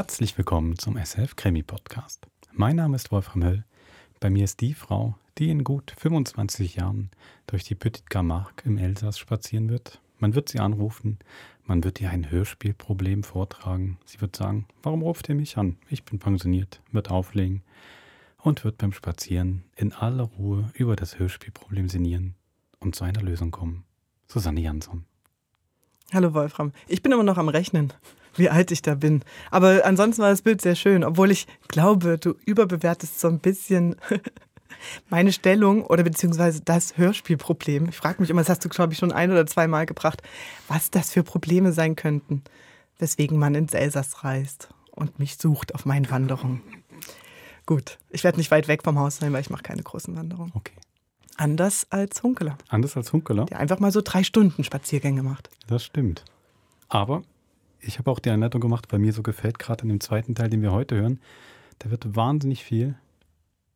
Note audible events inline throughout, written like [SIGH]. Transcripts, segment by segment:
Herzlich willkommen zum SF Krimi Podcast. Mein Name ist Wolfram Höll. Bei mir ist die Frau, die in gut 25 Jahren durch die Petite Camargue im Elsass spazieren wird. Man wird sie anrufen, man wird ihr ein Hörspielproblem vortragen. Sie wird sagen, warum ruft ihr mich an? Ich bin pensioniert, wird auflegen und wird beim Spazieren in aller Ruhe über das Hörspielproblem sinnieren und zu einer Lösung kommen. Susanne Jansson. Hallo Wolfram. Ich bin immer noch am Rechnen, wie alt ich da bin. Aber ansonsten war das Bild sehr schön, obwohl ich glaube, du überbewertest so ein bisschen [LAUGHS] meine Stellung oder beziehungsweise das Hörspielproblem. Ich frage mich immer, das hast du, glaube ich, schon ein oder zweimal gebracht, was das für Probleme sein könnten, weswegen man ins Elsass reist und mich sucht auf meinen Wanderungen. Gut, ich werde nicht weit weg vom Haus sein, weil ich mache keine großen Wanderungen. Okay. Anders als Hunkeler. Anders als Hunkeler? Der einfach mal so drei Stunden Spaziergänge macht. Das stimmt. Aber ich habe auch die Anleitung gemacht, weil mir so gefällt, gerade in dem zweiten Teil, den wir heute hören, da wird wahnsinnig viel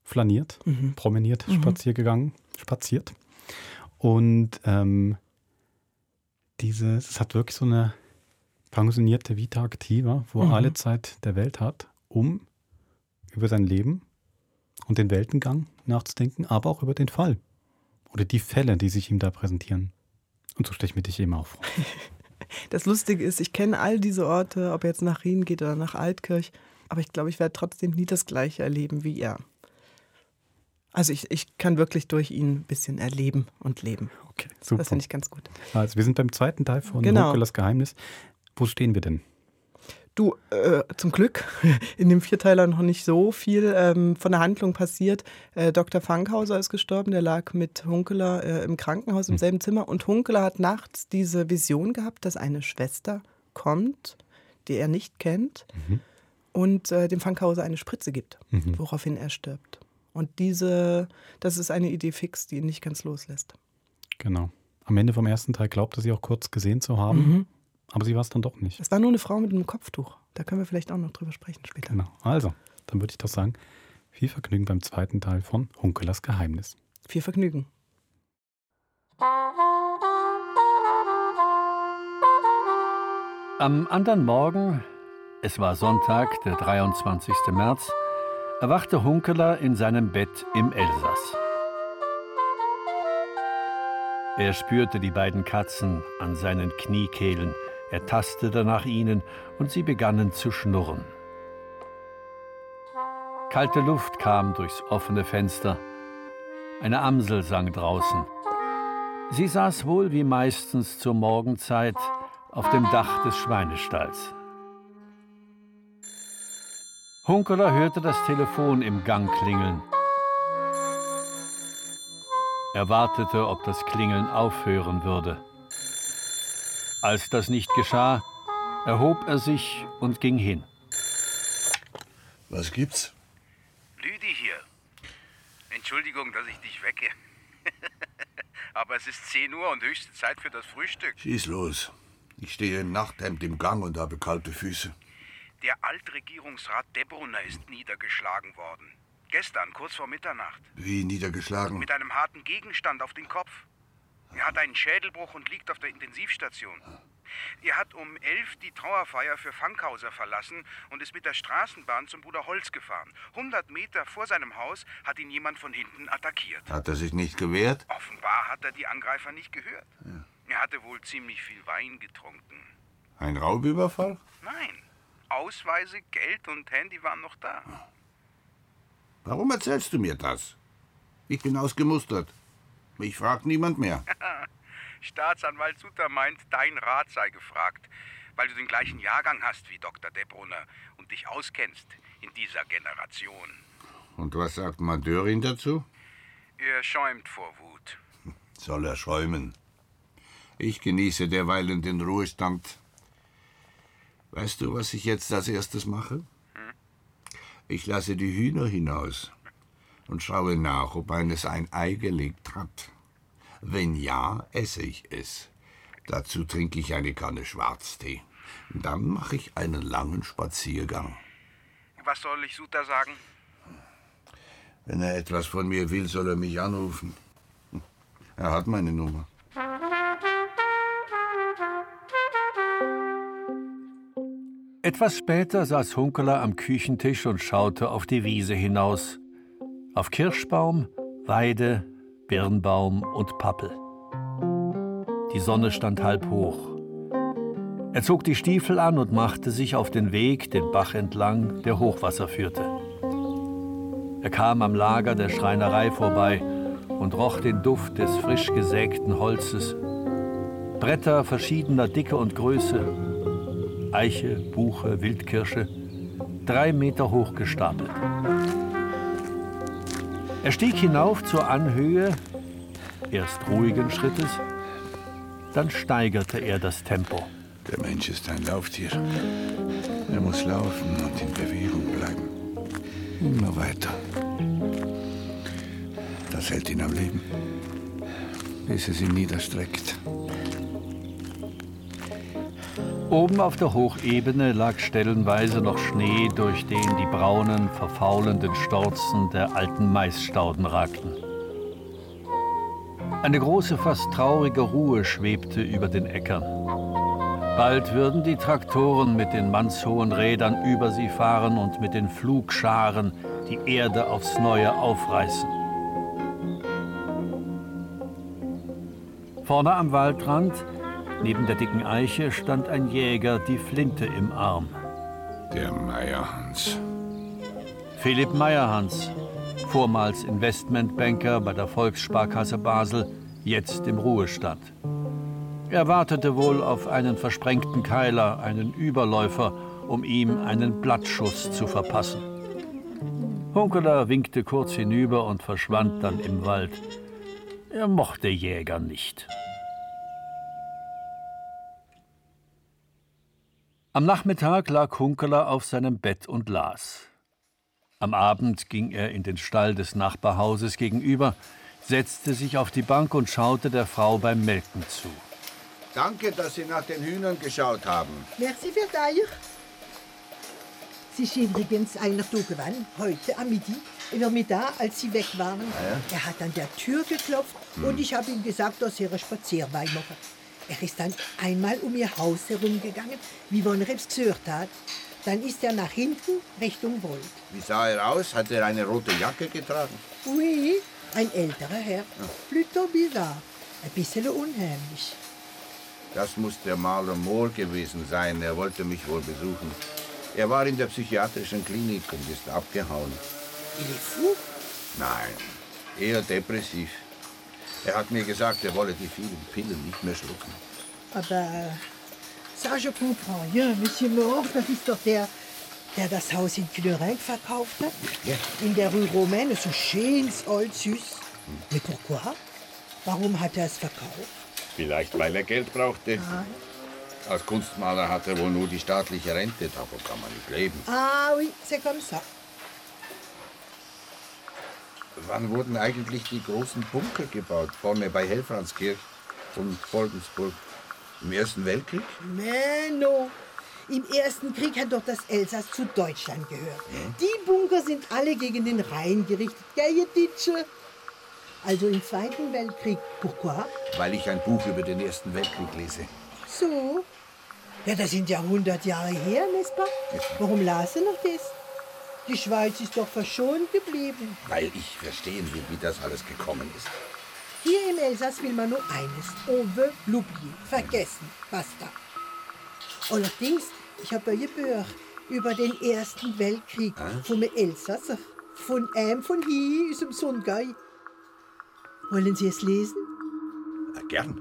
flaniert, mhm. promeniert, mhm. spaziergegangen, spaziert. Und ähm, dieses, es hat wirklich so eine pensionierte Vita Activa, wo er mhm. alle Zeit der Welt hat, um über sein Leben und den Weltengang nachzudenken, aber auch über den Fall oder die Fälle, die sich ihm da präsentieren. Und so stelle ich mir dich immer auf. [LAUGHS] Das Lustige ist, ich kenne all diese Orte, ob er jetzt nach Rien geht oder nach Altkirch, aber ich glaube, ich werde trotzdem nie das Gleiche erleben wie er. Also ich, ich kann wirklich durch ihn ein bisschen erleben und leben. Okay, super. Das finde ich ganz gut. Also wir sind beim zweiten Teil von genau. Hokelas Geheimnis. Wo stehen wir denn? Du, äh, zum Glück, [LAUGHS] in dem Vierteiler noch nicht so viel ähm, von der Handlung passiert. Äh, Dr. Fankhauser ist gestorben, der lag mit Hunkeler äh, im Krankenhaus im mhm. selben Zimmer. Und Hunkeler hat nachts diese Vision gehabt, dass eine Schwester kommt, die er nicht kennt, mhm. und äh, dem Fankhauser eine Spritze gibt, mhm. woraufhin er stirbt. Und diese, das ist eine Idee fix, die ihn nicht ganz loslässt. Genau. Am Ende vom ersten Teil glaubt er sie auch kurz gesehen zu haben. Mhm. Aber sie war es dann doch nicht. Es war nur eine Frau mit einem Kopftuch. Da können wir vielleicht auch noch drüber sprechen später. Genau. Also, dann würde ich doch sagen, viel Vergnügen beim zweiten Teil von Hunkelers Geheimnis. Viel Vergnügen. Am anderen Morgen, es war Sonntag, der 23. März, erwachte Hunkeler in seinem Bett im Elsass. Er spürte die beiden Katzen an seinen Kniekehlen, er tastete nach ihnen und sie begannen zu schnurren. Kalte Luft kam durchs offene Fenster. Eine Amsel sang draußen. Sie saß wohl wie meistens zur Morgenzeit auf dem Dach des Schweinestalls. Hunkeler hörte das Telefon im Gang klingeln. Er wartete, ob das Klingeln aufhören würde. Als das nicht geschah, erhob er sich und ging hin. Was gibt's? Lüdi hier. Entschuldigung, dass ich dich wecke. [LAUGHS] Aber es ist 10 Uhr und höchste Zeit für das Frühstück. Schieß los. Ich stehe im Nachthemd im Gang und habe kalte Füße. Der Altregierungsrat Debrunner ist niedergeschlagen worden. Gestern, kurz vor Mitternacht. Wie niedergeschlagen? Mit einem harten Gegenstand auf den Kopf. Er hat einen Schädelbruch und liegt auf der Intensivstation. Er hat um elf die Trauerfeier für Fankhauser verlassen und ist mit der Straßenbahn zum Bruder Holz gefahren. 100 Meter vor seinem Haus hat ihn jemand von hinten attackiert. Hat er sich nicht gewehrt? Offenbar hat er die Angreifer nicht gehört. Ja. Er hatte wohl ziemlich viel Wein getrunken. Ein Raubüberfall? Nein. Ausweise, Geld und Handy waren noch da. Warum erzählst du mir das? Ich bin ausgemustert. Mich fragt niemand mehr. [LAUGHS] Staatsanwalt Sutter meint, dein Rat sei gefragt, weil du den gleichen Jahrgang hast wie Dr. Debrunner und dich auskennst in dieser Generation. Und was sagt Madörin dazu? Er schäumt vor Wut. [LAUGHS] Soll er schäumen. Ich genieße derweilen den Ruhestand. Weißt du, was ich jetzt als erstes mache? Hm? Ich lasse die Hühner hinaus und schaue nach, ob eines ein Ei gelegt hat. Wenn ja, esse ich es. Dazu trinke ich eine Kanne Schwarztee. Dann mache ich einen langen Spaziergang. Was soll ich Suter sagen? Wenn er etwas von mir will, soll er mich anrufen. Er hat meine Nummer. Etwas später saß Hunkeler am Küchentisch und schaute auf die Wiese hinaus. Auf Kirschbaum, Weide, Birnbaum und Pappel. Die Sonne stand halb hoch. Er zog die Stiefel an und machte sich auf den Weg den Bach entlang, der Hochwasser führte. Er kam am Lager der Schreinerei vorbei und roch den Duft des frisch gesägten Holzes. Bretter verschiedener Dicke und Größe, Eiche, Buche, Wildkirsche, drei Meter hoch gestapelt. Er stieg hinauf zur Anhöhe, erst ruhigen Schrittes, dann steigerte er das Tempo. Der Mensch ist ein Lauftier. Er muss laufen und in Bewegung bleiben. Immer weiter. Das hält ihn am Leben, bis es ihn niederstreckt. Oben auf der Hochebene lag stellenweise noch Schnee, durch den die braunen, verfaulenden Storzen der alten Maisstauden ragten. Eine große, fast traurige Ruhe schwebte über den Äckern. Bald würden die Traktoren mit den mannshohen Rädern über sie fahren und mit den Flugscharen die Erde aufs Neue aufreißen. Vorne am Waldrand, neben der dicken Eiche, stand ein Jäger, die Flinte im Arm. Der Meierhans. Philipp Meierhans, vormals Investmentbanker bei der Volkssparkasse Basel, jetzt im Ruhestand. Er wartete wohl auf einen versprengten Keiler, einen Überläufer, um ihm einen Blattschuss zu verpassen. Hunkeler winkte kurz hinüber und verschwand dann im Wald. Er mochte Jäger nicht. Am Nachmittag lag Hunkeler auf seinem Bett und las. Am Abend ging er in den Stall des Nachbarhauses gegenüber, setzte sich auf die Bank und schaute der Frau beim Melken zu. Danke, dass Sie nach den Hühnern geschaut haben. Merci für dich. Sie ist übrigens einer da gewesen, heute am Midi, über Mittag, als Sie weg waren. Er hat an der Tür geklopft und ich habe ihm gesagt, dass er einen Spazierwein machen. Er ist dann einmal um ihr Haus herumgegangen, wie wenn es gehört hat. Dann ist er nach hinten Richtung Wald. Wie sah er aus? Hat er eine rote Jacke getragen? Oui, ein älterer Herr. Plutôt bizarre. Ein bisschen unheimlich. Das muss der Maler Mohr gewesen sein. Er wollte mich wohl besuchen. Er war in der psychiatrischen Klinik und ist abgehauen. Il est fou. Nein, eher depressiv. Er hat mir gesagt, er wolle die vielen Pillen nicht mehr schlucken. Aber ça, je comprends. Ja, Monsieur Mohr, das ist doch der, der das Haus in Culerenc verkauft hat. Ja. In der Rue Romaine, so schönes, alt, süß. Mais pourquoi? Warum hat er es verkauft? Vielleicht, weil er Geld brauchte. Als Kunstmaler hat er wohl nur die staatliche Rente, davon kann man nicht leben. Ah oui, c'est comme ça. Wann wurden eigentlich die großen Bunker gebaut? Vorne bei Helfranskirch und Boldensburg. Im Ersten Weltkrieg? Non. Im Ersten Krieg hat doch das Elsass zu Deutschland gehört. Die Bunker sind alle gegen den Rhein gerichtet. Gell, ihr Ditsche? Also im Zweiten Weltkrieg. Pourquoi? Weil ich ein Buch über den Ersten Weltkrieg lese. So. Ja, das sind ja 100 Jahre her, pas? Warum las du noch das? Die Schweiz ist doch verschont geblieben. Weil ich verstehen will, wie das alles gekommen ist. Hier im Elsass will man nur eines. On veut l'oublier. Vergessen. Basta. Allerdings, ich habe ein Buch über den Ersten Weltkrieg vom Elsass. Von einem von hier aus dem Sundgau. Wollen Sie es lesen? Na, gern.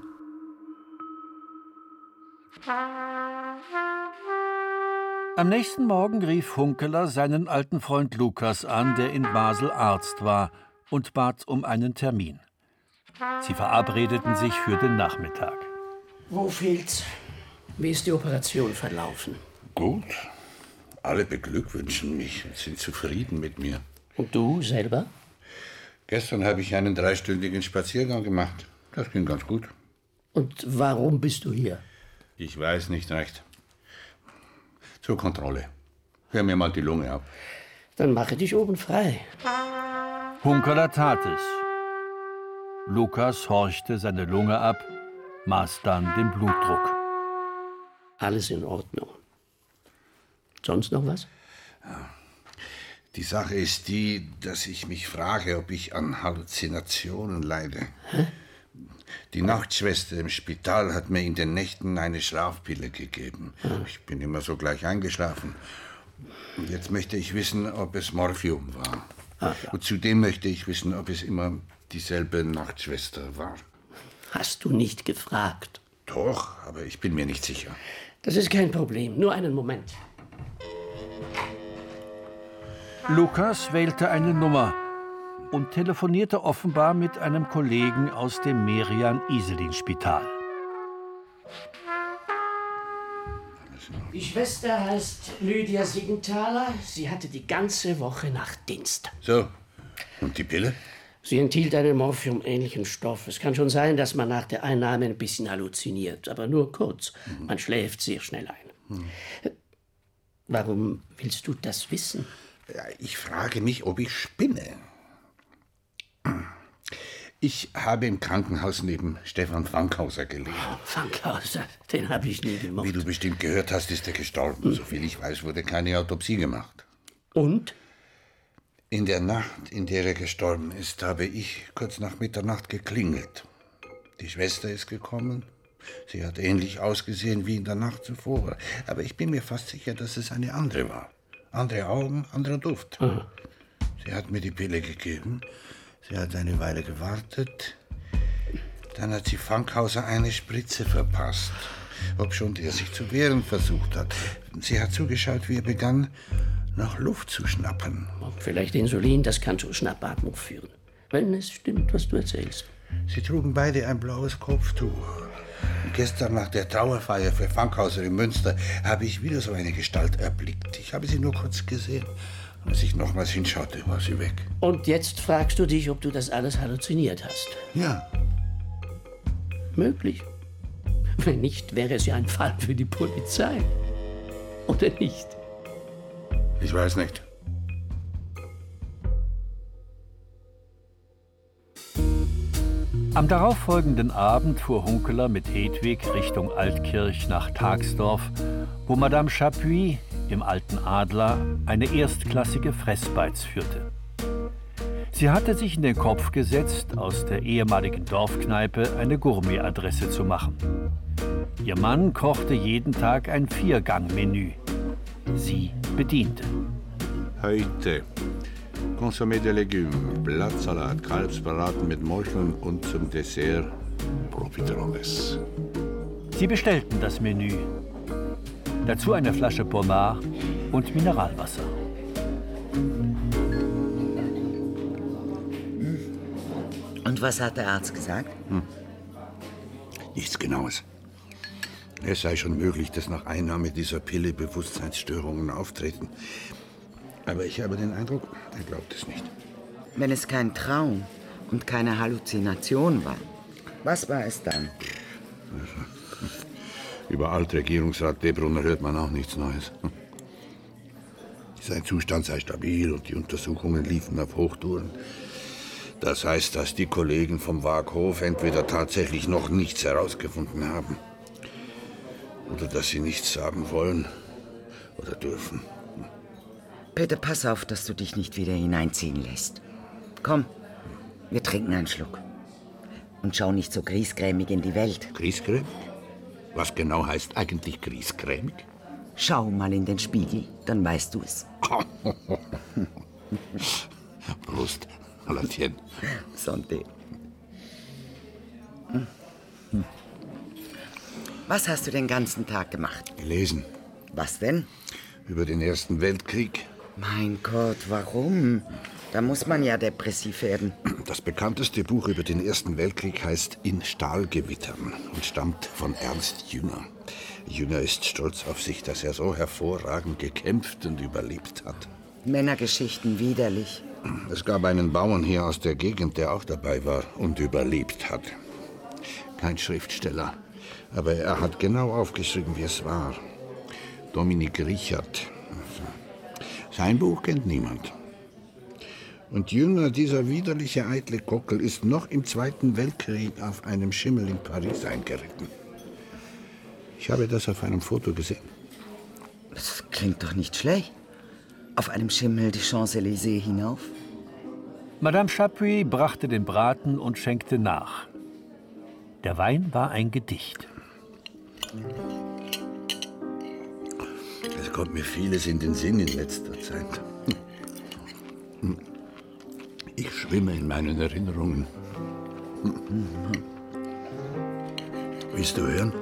[LAUGHS] Am nächsten Morgen rief Hunkeler seinen alten Freund Lukas an, der in Basel Arzt war, und bat um einen Termin. Sie verabredeten sich für den Nachmittag. Wo fehlt's? Wie ist die Operation verlaufen? Gut. Alle beglückwünschen mich und sind zufrieden mit mir. Und du selber? Gestern habe ich einen dreistündigen Spaziergang gemacht. Das ging ganz gut. Und warum bist du hier? Ich weiß nicht recht. Zur Kontrolle. Hör mir mal die Lunge ab. Dann mache dich oben frei. Hunkeler tat es. Lukas horchte seine Lunge ab, maß dann den Blutdruck. Alles in Ordnung. Sonst noch was? Die Sache ist die, dass ich mich frage, ob ich an Halluzinationen leide. Hä? Die Nachtschwester im Spital hat mir in den Nächten eine Schlafpille gegeben. Ich bin immer so gleich eingeschlafen. Und jetzt möchte ich wissen, ob es Morphium war. Ah, ja. Und zudem möchte ich wissen, ob es immer dieselbe Nachtschwester war. Hast du nicht gefragt? Doch, aber ich bin mir nicht sicher. Das ist kein Problem. Nur einen Moment. Lukas wählte eine Nummer und telefonierte offenbar mit einem Kollegen aus dem Merian-Iselin-Spital. Die Schwester heißt Lydia Siegenthaler. Sie hatte die ganze Woche Nachtdienst. So, und die Pille? Sie enthielt einen morphiumähnlichen Stoff. Es kann schon sein, dass man nach der Einnahme ein bisschen halluziniert, aber nur kurz. Mhm. Man schläft sehr schnell ein. Mhm. Warum willst du das wissen? Ich frage mich, ob ich spinne. Ich habe im Krankenhaus neben Stefan Fankhauser gelegen. Oh, Fankhauser, den habe ich nie gemacht. Wie du bestimmt gehört hast, ist er gestorben. Hm. Soviel ich weiß, wurde keine Autopsie gemacht. Und? In der Nacht, in der er gestorben ist, habe ich kurz nach Mitternacht geklingelt. Die Schwester ist gekommen. Sie hat ähnlich ausgesehen wie in der Nacht zuvor. Aber ich bin mir fast sicher, dass es eine andere war. Andere Augen, anderer Duft. Aha. Sie hat mir die Pille gegeben. Sie hat eine Weile gewartet. Dann hat sie Fankhauser eine Spritze verpasst. Ob schon der sich zu wehren versucht hat. Sie hat zugeschaut, wie er begann, nach Luft zu schnappen. Vielleicht Insulin, das kann zur Schnappatmung führen. Wenn es stimmt, was du erzählst. Sie trugen beide ein blaues Kopftuch. Gestern nach der Trauerfeier für Fankhauser in Münster habe ich wieder so eine Gestalt erblickt. Ich habe sie nur kurz gesehen. Als ich nochmals hinschaute, war sie weg. Und jetzt fragst du dich, ob du das alles halluziniert hast. Ja. Möglich. Wenn nicht, wäre es ja ein Fall für die Polizei. Oder nicht? Ich weiß nicht. Am darauffolgenden Abend fuhr Hunkeler mit Hedwig Richtung Altkirch nach Tagsdorf, wo Madame Chapuis im Alten Adler eine erstklassige Fressbeiz führte. Sie hatte sich in den Kopf gesetzt, aus der ehemaligen Dorfkneipe eine Gourmetadresse zu machen. Ihr Mann kochte jeden Tag ein Viergang-Menü. Sie bediente. Heute Consommé de Légumes, Blattsalat, Kalbsbraten mit Mocheln und zum Dessert Profiteroles. Sie bestellten das Menü. Dazu eine Flasche Pommard und Mineralwasser. Und was hat der Arzt gesagt? Hm. Nichts Genaues. Es sei schon möglich, dass nach Einnahme dieser Pille Bewusstseinsstörungen auftreten. Aber ich habe den Eindruck, er glaubt es nicht. Wenn es kein Traum und keine Halluzination war, was war es dann? Über Altregierungsrat Debrunner hört man auch nichts Neues. [LAUGHS] Sein Zustand sei stabil und die Untersuchungen liefen auf Hochtouren. Das heißt, dass die Kollegen vom Waghof entweder tatsächlich noch nichts herausgefunden haben oder dass sie nichts sagen wollen oder dürfen. Peter, pass auf, dass du dich nicht wieder hineinziehen lässt. Komm, wir trinken einen Schluck. Und schau nicht so griesgrämig in die Welt. Griesgrämig? Was genau heißt eigentlich griesgrämig? Schau mal in den Spiegel, dann weißt du es. [LAUGHS] Prost, Latien. Santé. Was hast du den ganzen Tag gemacht? Gelesen. Was denn? Über den Ersten Weltkrieg. Mein Gott, warum? Da muss man ja depressiv werden. Das bekannteste Buch über den Ersten Weltkrieg heißt In Stahlgewittern und stammt von Ernst Jünger. Jünger ist stolz auf sich, dass er so hervorragend gekämpft und überlebt hat. Männergeschichten widerlich. Es gab einen Bauern hier aus der Gegend, der auch dabei war und überlebt hat. Kein Schriftsteller, aber er hat genau aufgeschrieben, wie es war. Dominik Richard, sein Buch kennt niemand. Und Jünger, dieser widerliche eitle Kockel, ist noch im Zweiten Weltkrieg auf einem Schimmel in Paris eingeritten. Ich habe das auf einem Foto gesehen. Das klingt doch nicht schlecht. Auf einem Schimmel die Champs-Élysées hinauf. Madame Chapuis brachte den Braten und schenkte nach. Der Wein war ein Gedicht. Es kommt mir vieles in den Sinn in letzter Zeit. Ich schwimme in meinen Erinnerungen. Willst du hören?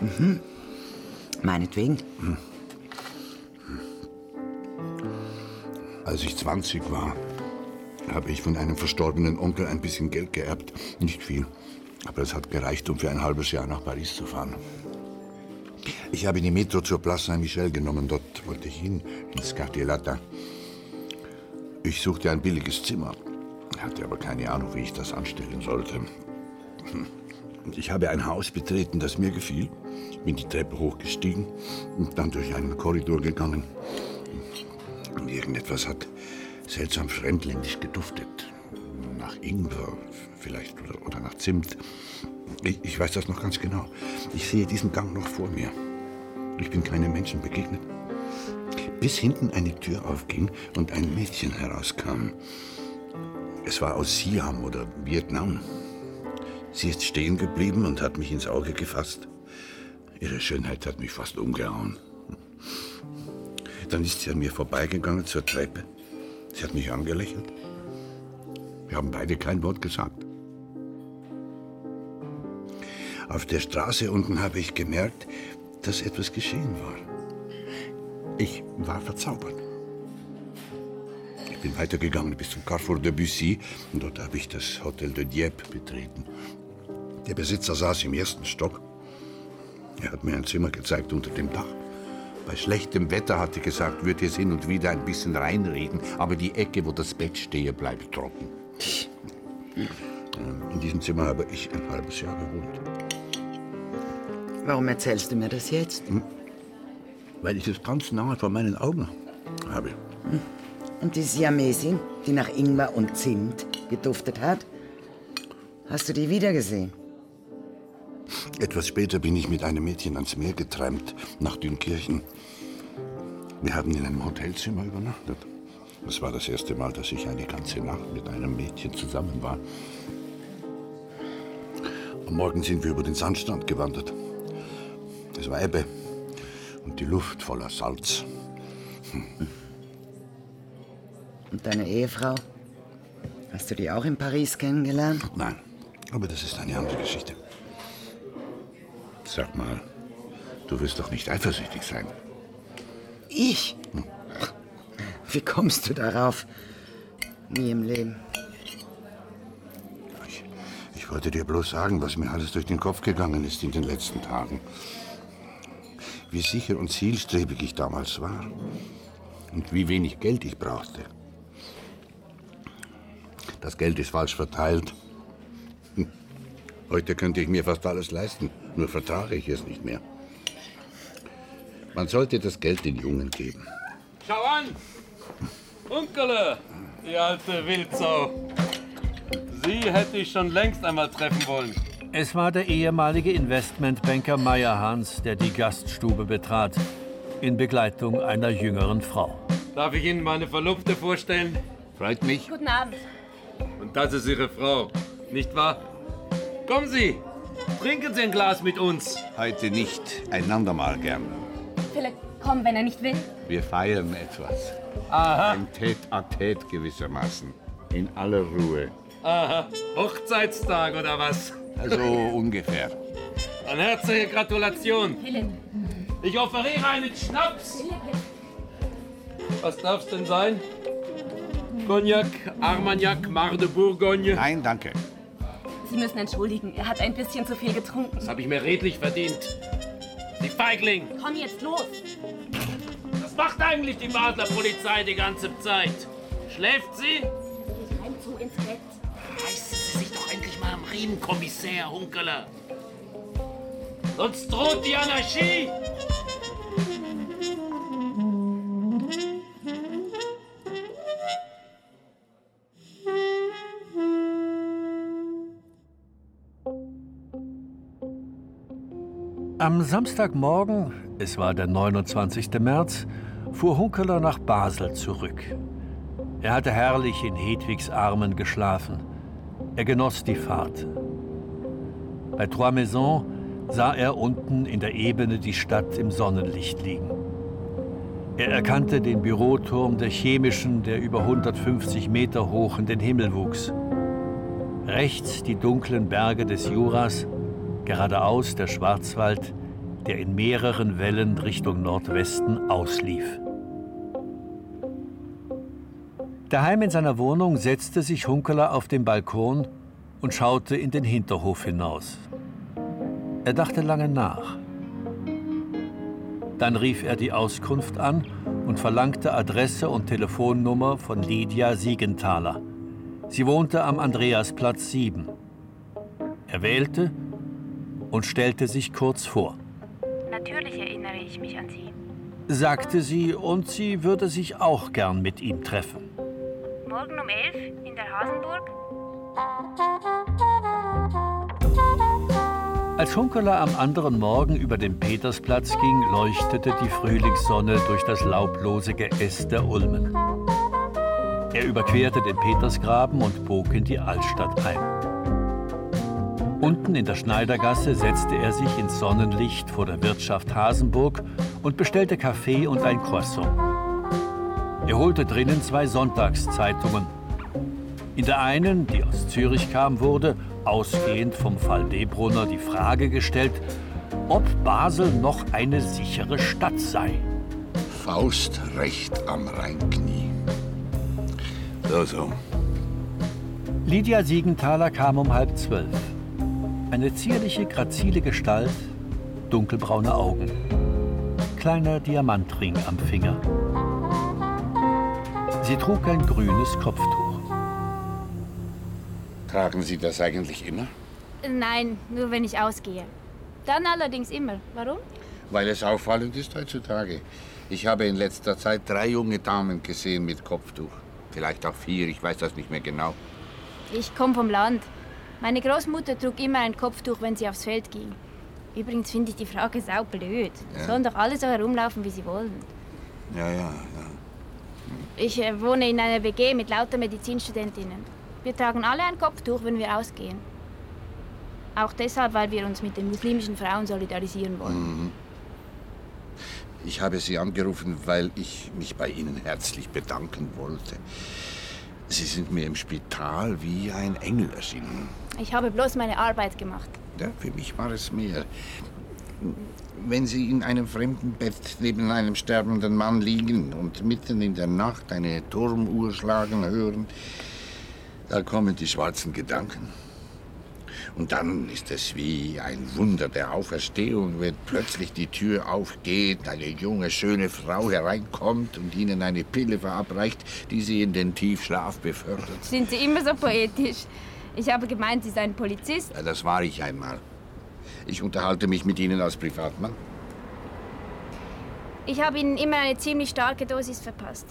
Mhm. Meinetwegen. Als ich 20 war, habe ich von einem verstorbenen Onkel ein bisschen Geld geerbt. Nicht viel, aber es hat gereicht, um für ein halbes Jahr nach Paris zu fahren. Ich habe die Metro zur Place Saint-Michel genommen. Dort wollte ich hin, ins Quartier Latin. Ich suchte ein billiges Zimmer, hatte aber keine Ahnung, wie ich das anstellen sollte. Und ich habe ein Haus betreten, das mir gefiel, bin die Treppe hochgestiegen und dann durch einen Korridor gegangen. Und irgendetwas hat seltsam fremdländisch geduftet. Nach Ingwer vielleicht oder, oder nach Zimt. Ich, ich weiß das noch ganz genau. Ich sehe diesen Gang noch vor mir. Ich bin keinem Menschen begegnet. Bis hinten eine Tür aufging und ein Mädchen herauskam. Es war aus Siam oder Vietnam. Sie ist stehen geblieben und hat mich ins Auge gefasst. Ihre Schönheit hat mich fast umgehauen. Dann ist sie an mir vorbeigegangen zur Treppe. Sie hat mich angelächelt. Wir haben beide kein Wort gesagt. Auf der Straße unten habe ich gemerkt, dass etwas geschehen war. Ich war verzaubert. Ich bin weitergegangen bis zum Carrefour de Bussy und dort habe ich das Hotel de Dieppe betreten. Der Besitzer saß im ersten Stock. Er hat mir ein Zimmer gezeigt unter dem Dach. Bei schlechtem Wetter, hat er gesagt, würde es hin und wieder ein bisschen reinregen, aber die Ecke, wo das Bett stehe, bleibt trocken. In diesem Zimmer habe ich ein halbes Jahr gewohnt. Warum erzählst du mir das jetzt? Weil ich es ganz nahe vor meinen Augen habe. Und die Siamesin, die nach Ingwer und Zimt geduftet hat, hast du die wiedergesehen? Etwas später bin ich mit einem Mädchen ans Meer getrennt, nach Dünkirchen. Wir haben in einem Hotelzimmer übernachtet. Das war das erste Mal, dass ich eine ganze Nacht mit einem Mädchen zusammen war. Am Morgen sind wir über den Sandstrand gewandert. Es war Ebbe und die Luft voller Salz. Und deine Ehefrau? Hast du die auch in Paris kennengelernt? Nein, aber das ist eine andere Geschichte. Sag mal, du wirst doch nicht eifersüchtig sein. Ich? Wie kommst du darauf? Nie im Leben. Ich wollte dir bloß sagen, was mir alles durch den Kopf gegangen ist in den letzten Tagen. Wie sicher und zielstrebig ich damals war. Und wie wenig Geld ich brauchte. Das Geld ist falsch verteilt. Heute könnte ich mir fast alles leisten, nur vertrage ich es nicht mehr. Man sollte das Geld den Jungen geben. Schau an! Unkele, die alte Wildsau. Sie hätte ich schon längst einmal treffen wollen. Es war der ehemalige Investmentbanker Meyerhans, der die Gaststube betrat, in Begleitung einer jüngeren Frau. Darf ich Ihnen meine Verlobte vorstellen? Freut mich. Guten Abend. Und das ist Ihre Frau, nicht wahr? Kommen Sie, trinken Sie ein Glas mit uns. Heute nicht, einander mal gern. Philipp, komm, wenn er nicht will. Wir feiern etwas. Aha. Ein Tête-à-Tête gewissermaßen. In aller Ruhe. Aha, Hochzeitstag oder was? Also ungefähr. Eine herzliche Gratulation. Ich offeriere einen Schnaps. Was darf's denn sein? Cognac, Armagnac, Mar de Bourgogne. Nein, danke. Sie müssen entschuldigen, er hat ein bisschen zu viel getrunken. Das habe ich mir redlich verdient. Sie Feigling! Komm jetzt los. Was macht eigentlich die Basler Polizei die ganze Zeit? Schläft sie? Ich heim zu ins Bett. Reißen am Riemen, Kommissär Hunkeler. Sonst droht die Anarchie. Am Samstagmorgen, es war der 29. März, fuhr Hunkeler nach Basel zurück. Er hatte herrlich in Hedwigs Armen geschlafen. Er genoss die Fahrt. Bei Trois Maisons sah er unten in der Ebene die Stadt im Sonnenlicht liegen. Er erkannte den Büroturm der Chemischen, der über 150 Meter hoch in den Himmel wuchs. Rechts die dunklen Berge des Juras, geradeaus der Schwarzwald, der in mehreren Wellen Richtung Nordwesten auslief. Daheim in seiner Wohnung setzte sich Hunkeler auf den Balkon und schaute in den Hinterhof hinaus. Er dachte lange nach. Dann rief er die Auskunft an und verlangte Adresse und Telefonnummer von Lydia Siegenthaler. Sie wohnte am Andreasplatz 7. Er wählte und stellte sich kurz vor. Natürlich erinnere ich mich an Sie. Sagte sie, und sie würde sich auch gern mit ihm treffen. Morgen um elf in der Hasenburg? Als Hunkeler am anderen Morgen über den Petersplatz ging, leuchtete die Frühlingssonne durch das laublose Geäst der Ulmen. Er überquerte den Petersgraben und bog in die Altstadt ein. Unten in der Schneidergasse setzte er sich ins Sonnenlicht vor der Wirtschaft Hasenburg und bestellte Kaffee und ein Croissant. Er holte drinnen zwei Sonntagszeitungen. In der einen, die aus Zürich kam, wurde ausgehend vom Fall Debrunner die Frage gestellt, ob Basel noch eine sichere Stadt sei. Faust recht am Rheinknie. So, so. Lydia Siegenthaler kam um halb zwölf. Eine zierliche, grazile Gestalt, dunkelbraune Augen. Kleiner Diamantring am Finger. Sie trug ein grünes Kopftuch. Tragen Sie das eigentlich immer? Nein, nur wenn ich ausgehe. Dann allerdings immer. Warum? Weil es auffallend ist heutzutage. Ich habe in letzter Zeit drei junge Damen gesehen mit Kopftuch. Vielleicht auch vier, ich weiß das nicht mehr genau. Ich komme vom Land. Meine Großmutter trug immer ein Kopftuch, wenn sie aufs Feld ging. Übrigens finde ich die Frage saublöd. Ja. Sollen doch alle so herumlaufen, wie sie wollen. Ja, ja, ja. Ich äh, wohne in einer WG mit lauter Medizinstudentinnen. Wir tragen alle ein Kopftuch, wenn wir ausgehen. Auch deshalb, weil wir uns mit den muslimischen Frauen solidarisieren wollen. Mhm. Ich habe Sie angerufen, weil ich mich bei Ihnen herzlich bedanken wollte. Sie sind mir im Spital wie ein Engel erschienen. Ich habe bloß meine Arbeit gemacht. Ja, für mich war es mehr. Wenn Sie in einem fremden Bett neben einem sterbenden Mann liegen und mitten in der Nacht eine Turmuhr schlagen hören, da kommen die schwarzen Gedanken. Und dann ist es wie ein Wunder der Auferstehung, wenn plötzlich die Tür aufgeht, eine junge, schöne Frau hereinkommt und Ihnen eine Pille verabreicht, die Sie in den Tiefschlaf befördert. Sind Sie immer so poetisch? Ich habe gemeint, Sie seien Polizist. Ja, das war ich einmal. Ich unterhalte mich mit Ihnen als Privatmann. Ich habe Ihnen immer eine ziemlich starke Dosis verpasst.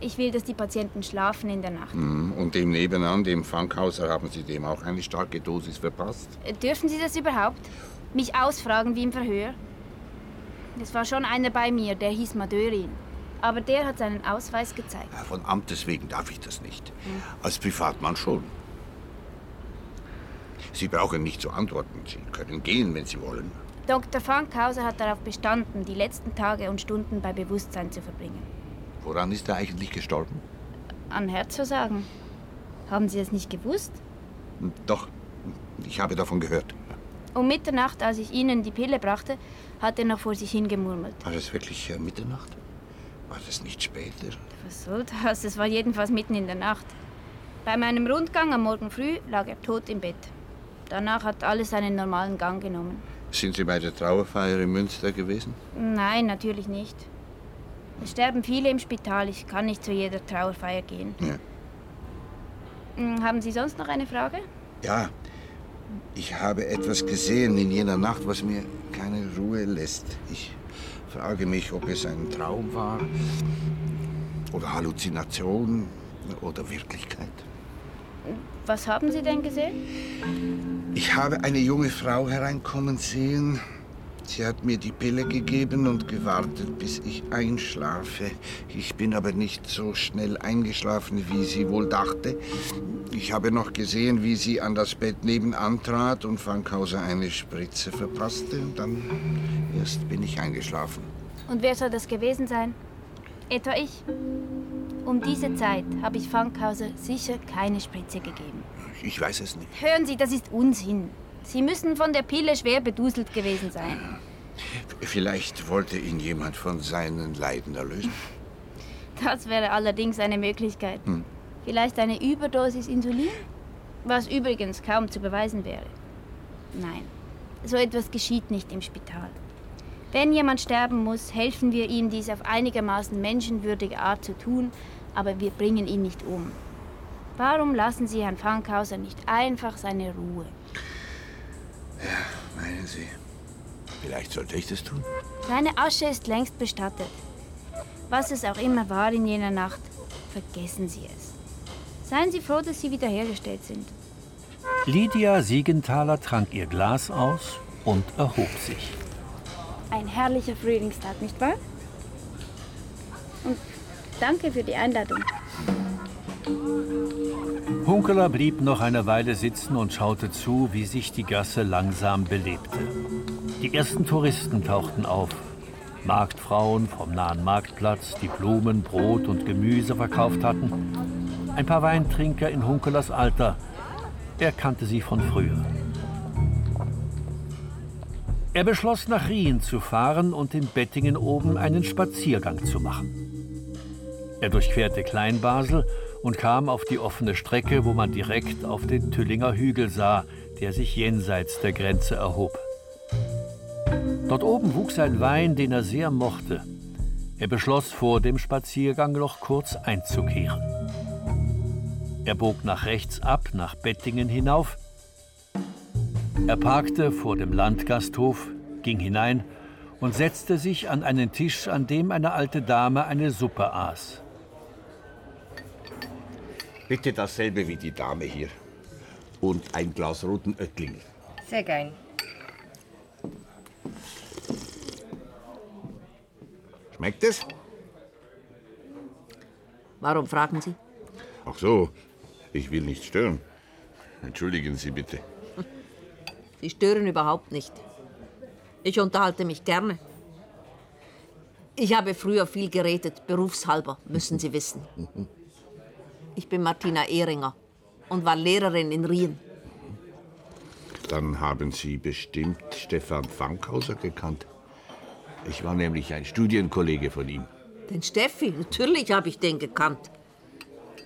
Ich will, dass die Patienten schlafen in der Nacht. Mhm. Und dem nebenan, dem Funkhauser, haben Sie dem auch eine starke Dosis verpasst? Äh, Dürfen Sie das überhaupt? Mich ausfragen wie im Verhör? Es war schon einer bei mir, der hieß Madörin. Aber der hat seinen Ausweis gezeigt. Von Amtes wegen darf ich das nicht. Als Privatmann schon. Sie brauchen nicht zu antworten. Sie können gehen, wenn Sie wollen. Dr. Fankhauser hat darauf bestanden, die letzten Tage und Stunden bei Bewusstsein zu verbringen. Woran ist er eigentlich gestorben? An Herzversagen. Haben Sie es nicht gewusst? Doch, ich habe davon gehört. Um Mitternacht, als ich Ihnen die Pille brachte, hat er noch vor sich hingemurmelt. War es wirklich äh, Mitternacht? War das nicht später? Was soll das? Es war jedenfalls mitten in der Nacht. Bei meinem Rundgang am Morgen früh lag er tot im Bett. Danach hat alles seinen normalen Gang genommen. Sind Sie bei der Trauerfeier in Münster gewesen? Nein, natürlich nicht. Es sterben viele im Spital. Ich kann nicht zu jeder Trauerfeier gehen. Ja. Hm, Haben Sie sonst noch eine Frage? Ja, ich habe etwas gesehen in jener Nacht, was mir keine Ruhe lässt. Ich frage mich, ob es ein Traum war oder Halluzination oder Wirklichkeit. Was haben Sie denn gesehen? Ich habe eine junge Frau hereinkommen sehen. Sie hat mir die Pille gegeben und gewartet, bis ich einschlafe. Ich bin aber nicht so schnell eingeschlafen, wie sie wohl dachte. Ich habe noch gesehen, wie sie an das Bett nebenan trat und Fankhauser eine Spritze verpasste. Und dann erst bin ich eingeschlafen. Und wer soll das gewesen sein? Etwa ich? Um diese Zeit habe ich Fankhauser sicher keine Spritze gegeben. Ich weiß es nicht. Hören Sie, das ist Unsinn. Sie müssen von der Pille schwer beduselt gewesen sein. Vielleicht wollte ihn jemand von seinen Leiden erlösen. [LAUGHS] Das wäre allerdings eine Möglichkeit. Hm. Vielleicht eine Überdosis Insulin? Was übrigens kaum zu beweisen wäre. Nein, so etwas geschieht nicht im Spital. Wenn jemand sterben muss, helfen wir ihm, dies auf einigermaßen menschenwürdige Art zu tun, aber wir bringen ihn nicht um. Warum lassen Sie Herrn Fankhauser nicht einfach seine Ruhe? Ja, meinen Sie? Vielleicht sollte ich das tun? Seine Asche ist längst bestattet. Was es auch immer war in jener Nacht, vergessen Sie es. Seien Sie froh, dass Sie wiederhergestellt sind. Lydia Siegenthaler trank ihr Glas aus und erhob sich. Ein herrlicher Frühlingstag, nicht wahr? Und danke für die Einladung. Hunkeler blieb noch eine Weile sitzen und schaute zu, wie sich die Gasse langsam belebte. Die ersten Touristen tauchten auf. Marktfrauen vom nahen Marktplatz, die Blumen, Brot und Gemüse verkauft hatten. Ein paar Weintrinker in Hunkelers Alter. Er kannte sie von früher. Er beschloss, nach Rien zu fahren und in Bettingen oben einen Spaziergang zu machen. Er durchquerte Kleinbasel und kam auf die offene Strecke, wo man direkt auf den Tüllinger Hügel sah, der sich jenseits der Grenze erhob. Dort oben wuchs ein Wein, den er sehr mochte. Er beschloss vor dem Spaziergang noch kurz einzukehren. Er bog nach rechts ab, nach Bettingen hinauf. Er parkte vor dem Landgasthof, ging hinein und setzte sich an einen Tisch, an dem eine alte Dame eine Suppe aß. Bitte dasselbe wie die Dame hier. Und ein Glas roten Oettling. Sehr gern. Schmeckt es? Warum fragen Sie? Ach so, ich will nicht stören. Entschuldigen Sie bitte. Sie stören überhaupt nicht. Ich unterhalte mich gerne. Ich habe früher viel geredet, berufshalber, müssen Sie wissen. Ich bin Martina Ehringer und war Lehrerin in Rien. Dann haben Sie bestimmt Stefan Fankhauser gekannt. Ich war nämlich ein Studienkollege von ihm. Den Steffi, natürlich habe ich den gekannt.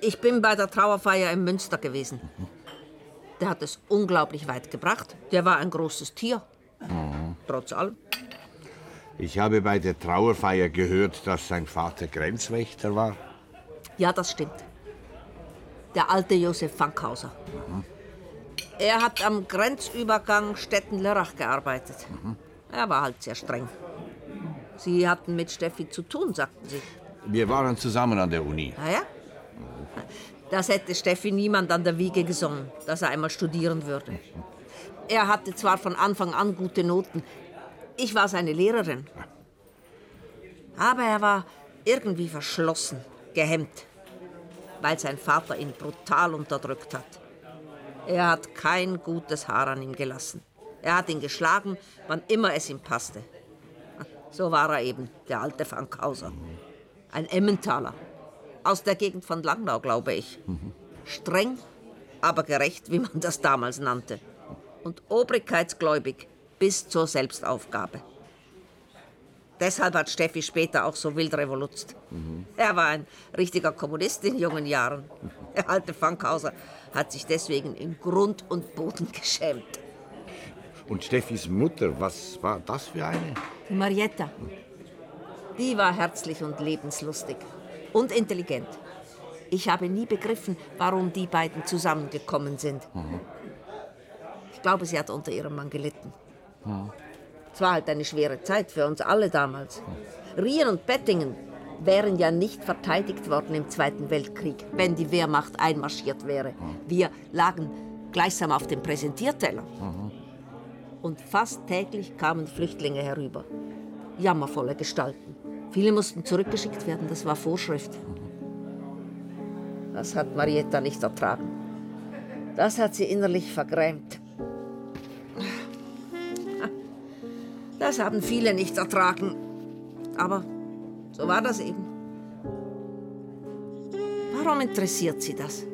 Ich bin bei der Trauerfeier in Münster gewesen. Der hat es unglaublich weit gebracht. Der war ein großes Tier. Trotz allem. Ich habe bei der Trauerfeier gehört, dass sein Vater Grenzwächter war. Ja, das stimmt. Der alte Josef Fankhauser. Er hat am Grenzübergang Stetten-Lörrach gearbeitet. Er war halt sehr streng. Sie hatten mit Steffi zu tun, sagten Sie. Wir waren zusammen an der Uni. Ah ja? Das hätte Steffi niemand an der Wiege gesungen, dass er einmal studieren würde. Er hatte zwar von Anfang an gute Noten. Ich war seine Lehrerin. Aber er war irgendwie verschlossen, gehemmt, weil sein Vater ihn brutal unterdrückt hat. Er hat kein gutes Haar an ihm gelassen. Er hat ihn geschlagen, wann immer es ihm passte. So war er eben, der alte Fankhauser. Ein Emmentaler. Aus der Gegend von Langnau, glaube ich. Streng, aber gerecht, wie man das damals nannte. Und obrigkeitsgläubig bis zur Selbstaufgabe. Deshalb hat Steffi später auch so wild revolutzt. Er war ein richtiger Kommunist in jungen Jahren. Der alte Fankhauser hat sich deswegen in Grund und Boden [LAUGHS] geschämt. Und Steffis Mutter, was war das für eine? Die Marietta. Die war herzlich und lebenslustig. Und intelligent. Ich habe nie begriffen, warum die beiden zusammengekommen sind. Ich glaube, sie hat unter ihrem Mann gelitten. Es war halt eine schwere Zeit für uns alle damals. Rien und Bettingen wären ja nicht verteidigt worden im Zweiten Weltkrieg, wenn die Wehrmacht einmarschiert wäre. Wir lagen gleichsam auf dem Präsentierteller. Und fast täglich kamen Flüchtlinge herüber. Jammervolle Gestalten. Viele mussten zurückgeschickt werden, das war Vorschrift. Das hat Marietta nicht ertragen. Das hat sie innerlich vergrämt. Das haben viele nicht ertragen. Aber so war das eben. Warum interessiert Sie das?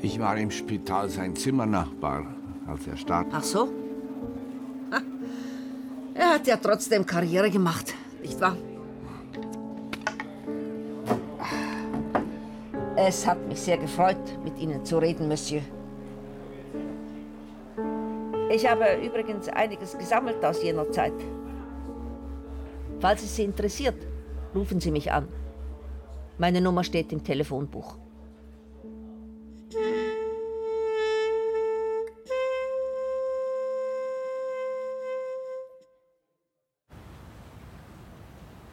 Ich war im Spital sein Zimmernachbar, als er starb. Ach so? Er hat ja trotzdem Karriere gemacht, nicht wahr? Es hat mich sehr gefreut, mit Ihnen zu reden, Monsieur. Ich habe übrigens einiges gesammelt aus jener Zeit. Falls es Sie interessiert, rufen Sie mich an. Meine Nummer steht im Telefonbuch.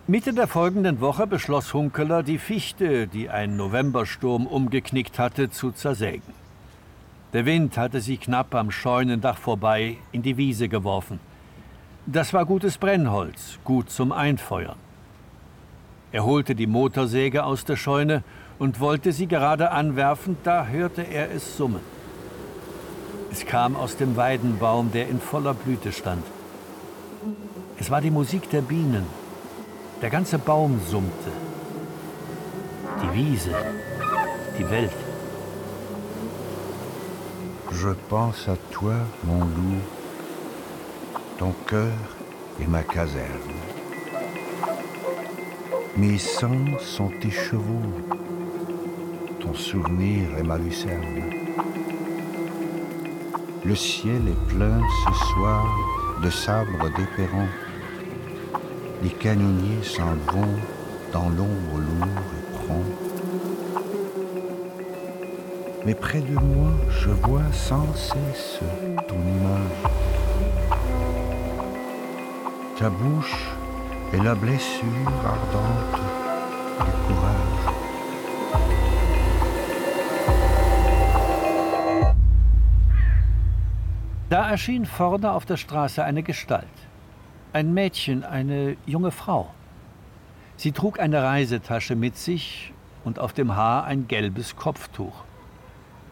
Mitte der folgenden Woche beschloss Hunkeler, die Fichte, die ein Novembersturm umgeknickt hatte, zu zersägen. Der Wind hatte sie knapp am Scheunendach vorbei in die Wiese geworfen. Das war gutes Brennholz, gut zum Einfeuern. Er holte die Motorsäge aus der Scheune und wollte sie gerade anwerfen, da hörte er es summen. Es kam aus dem Weidenbaum, der in voller Blüte stand. Es war die Musik der Bienen. Der ganze Baum summte. Die Wiese, die Welt. Je pense à toi, mon loup. Ton cœur est ma caserne. Mes sangs sont tes chevaux. Ton souvenir est ma lucerne. Le ciel est plein ce soir de sabres d'épérons. Les canonniers s'en vont dans l'ombre lourd et prompt. Mais près de moi, je vois sans cesse ton image. Ta bouche est la blessure ardente du courage. Da erschien vorne auf der Straße eine Gestalt. Ein Mädchen, eine junge Frau. Sie trug eine Reisetasche mit sich und auf dem Haar ein gelbes Kopftuch.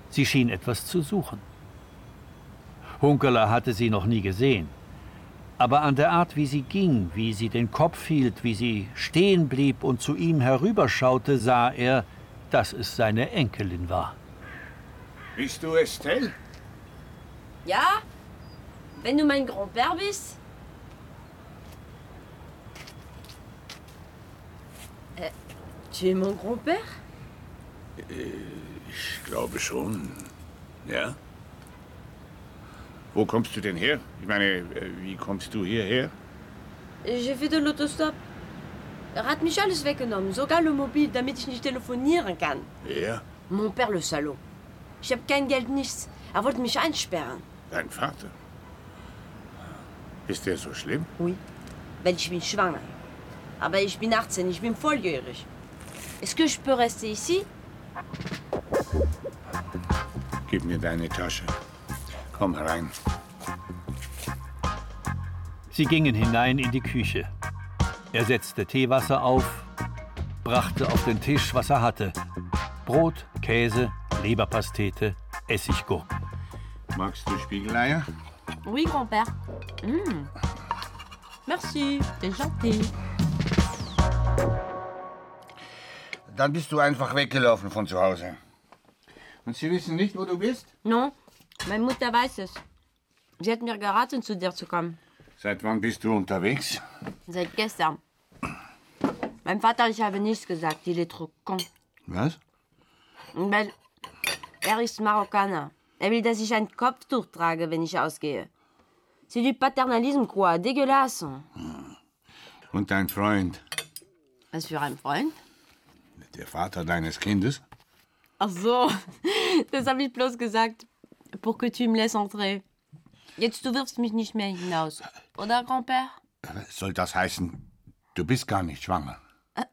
Sie schien etwas zu suchen. Hunkeler hatte sie noch nie gesehen. Aber an der Art, wie sie ging, wie sie den Kopf hielt, wie sie stehen blieb und zu ihm herüberschaute, sah er, dass es seine Enkelin war. Bist du Estelle? Ja? Wenn du mein Grand-Père bist? Tu es mon Grand-Père? Ich glaube schon. Ja? Wo kommst du denn her? Ich meine, äh, wie kommst du hierher? J'ai fait de l'autostop. Er hat mich alles weggenommen, sogar le Mobil, damit ich nicht telefonieren kann. Wer? Mon Père, le Salaud. Ich habe kein Geld, nichts. Er wollte mich einsperren. Dein Vater? Ist der so schlimm? Oui. Weil ich bin schwanger. Aber ich bin 18, ich bin volljährig. Est-ce que je peux rester ici? Gib mir deine Tasche. Komm herein. Sie gingen hinein in die Küche. Er setzte Teewasser auf, brachte auf den Tisch, was er hatte. Brot, Käse, Leberpastete, Essiggurken. Magst du Spiegeleier? Oui, Grand-Père. Mm. Merci, t'es gentil. Dann bist du einfach weggelaufen von zu Hause. Und sie wissen nicht, wo du bist? Non, meine Mutter weiß es. Sie hat mir geraten, zu dir zu kommen. Seit wann bist du unterwegs? Seit gestern. Mein Vater, ich habe nichts gesagt, il est trop con. Was? Weil er ist Marokkaner. Er will, dass ich ein Kopftuch trage, wenn ich ausgehe. C'est du paternalisme, quoi. Dégueulasse. Und dein Freund? Was für ein Freund? Der Vater deines Kindes? Ach so, [LAUGHS] das habe ich bloß gesagt, pour que tu me laisses entrer. Jetzt, du wirfst mich nicht mehr hinaus, oder, Grand-Père? Soll das heißen, du bist gar nicht schwanger? [LAUGHS]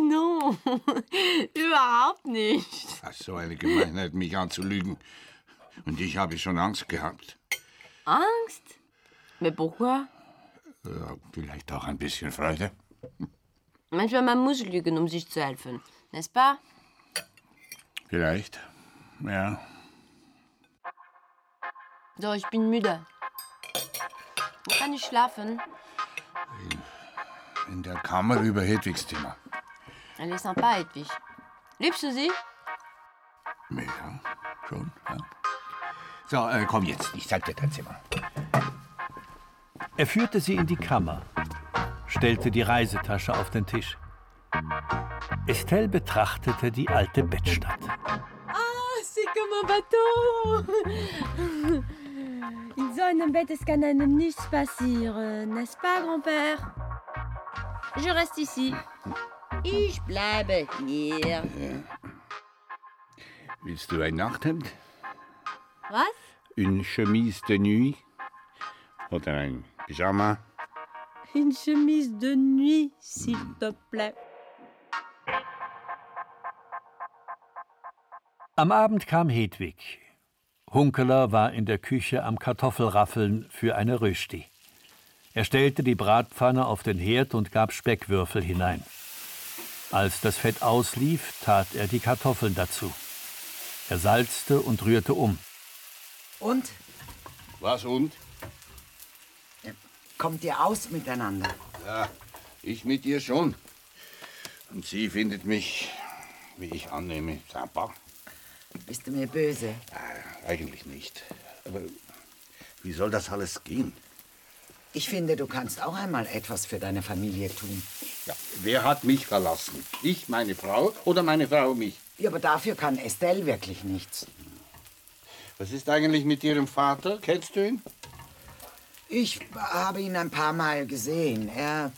Non, [LAUGHS] überhaupt nicht. Ach, so eine Gemeinheit, mich anzulügen. Und ich habe schon Angst gehabt. Angst? Mais pourquoi vielleicht auch ein bisschen Freude. Manchmal man muss lügen, um sich zu helfen. N'est-ce pas? Vielleicht. Ja. So, ich bin müde. Wo kann ich schlafen? In der Kammer über Hedwigs Zimmer. Elle est sympa, Hedwig. Liebst du sie? Ja, schon. Ja. So, äh, komm jetzt, ich zeig dir dein Zimmer. Er führte sie in die Kammer, stellte die Reisetasche auf den Tisch. Estelle betrachtete die alte Bettstatt. Ah, c'est comme un bateau. In so einem Bett, es kann einem nichts passieren, n'est-ce pas, Grand-Père? Je reste ici. Ich bleibe hier. Willst du ein Nachthemd? Was? Une chemise de nuit? Oder ein Pyjama? Une chemise de nuit, s'il te plaît. Am Abend kam Hedwig. Hunkeler war in der Küche am Kartoffelraffeln für eine Rösti. Er stellte die Bratpfanne auf den Herd und gab Speckwürfel hinein. Als das Fett auslief, tat er die Kartoffeln dazu. Er salzte und rührte um. Und? Was und? Kommt ihr aus miteinander? Ja, ich mit ihr schon. Und sie findet mich, wie ich annehme, sympa. Bist du mir böse? Eigentlich nicht. Aber wie soll das alles gehen? Ich finde, du kannst auch einmal etwas für deine Familie tun. Ja, wer hat mich verlassen? Ich, meine Frau oder meine Frau mich? Ja, aber dafür kann Estelle wirklich nichts. Was ist eigentlich mit ihrem Vater? Kennst du ihn? Ich habe ihn ein paar Mal gesehen. Er,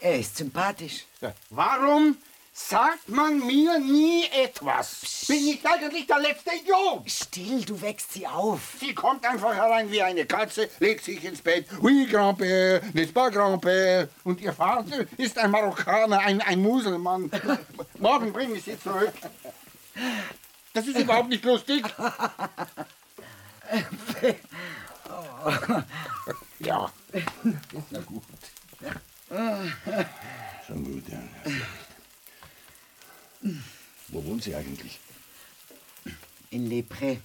er ist sympathisch. Warum sagt man mir nie etwas? Bin ich eigentlich der letzte Idiot? Still, du wächst sie auf. Sie kommt einfach herein wie eine Katze, legt sich ins Bett. Oui, Grand-Père, n'est-ce pas, Grand-Père? Und ihr Vater ist ein Marokkaner, ein, ein Muselmann. [LAUGHS] Morgen bringe ich sie zurück. Das ist überhaupt nicht lustig. [LAUGHS] [LAUGHS] Ja. Na gut. Schon gut, ja. Wo wohnt sie eigentlich? In Les Prés.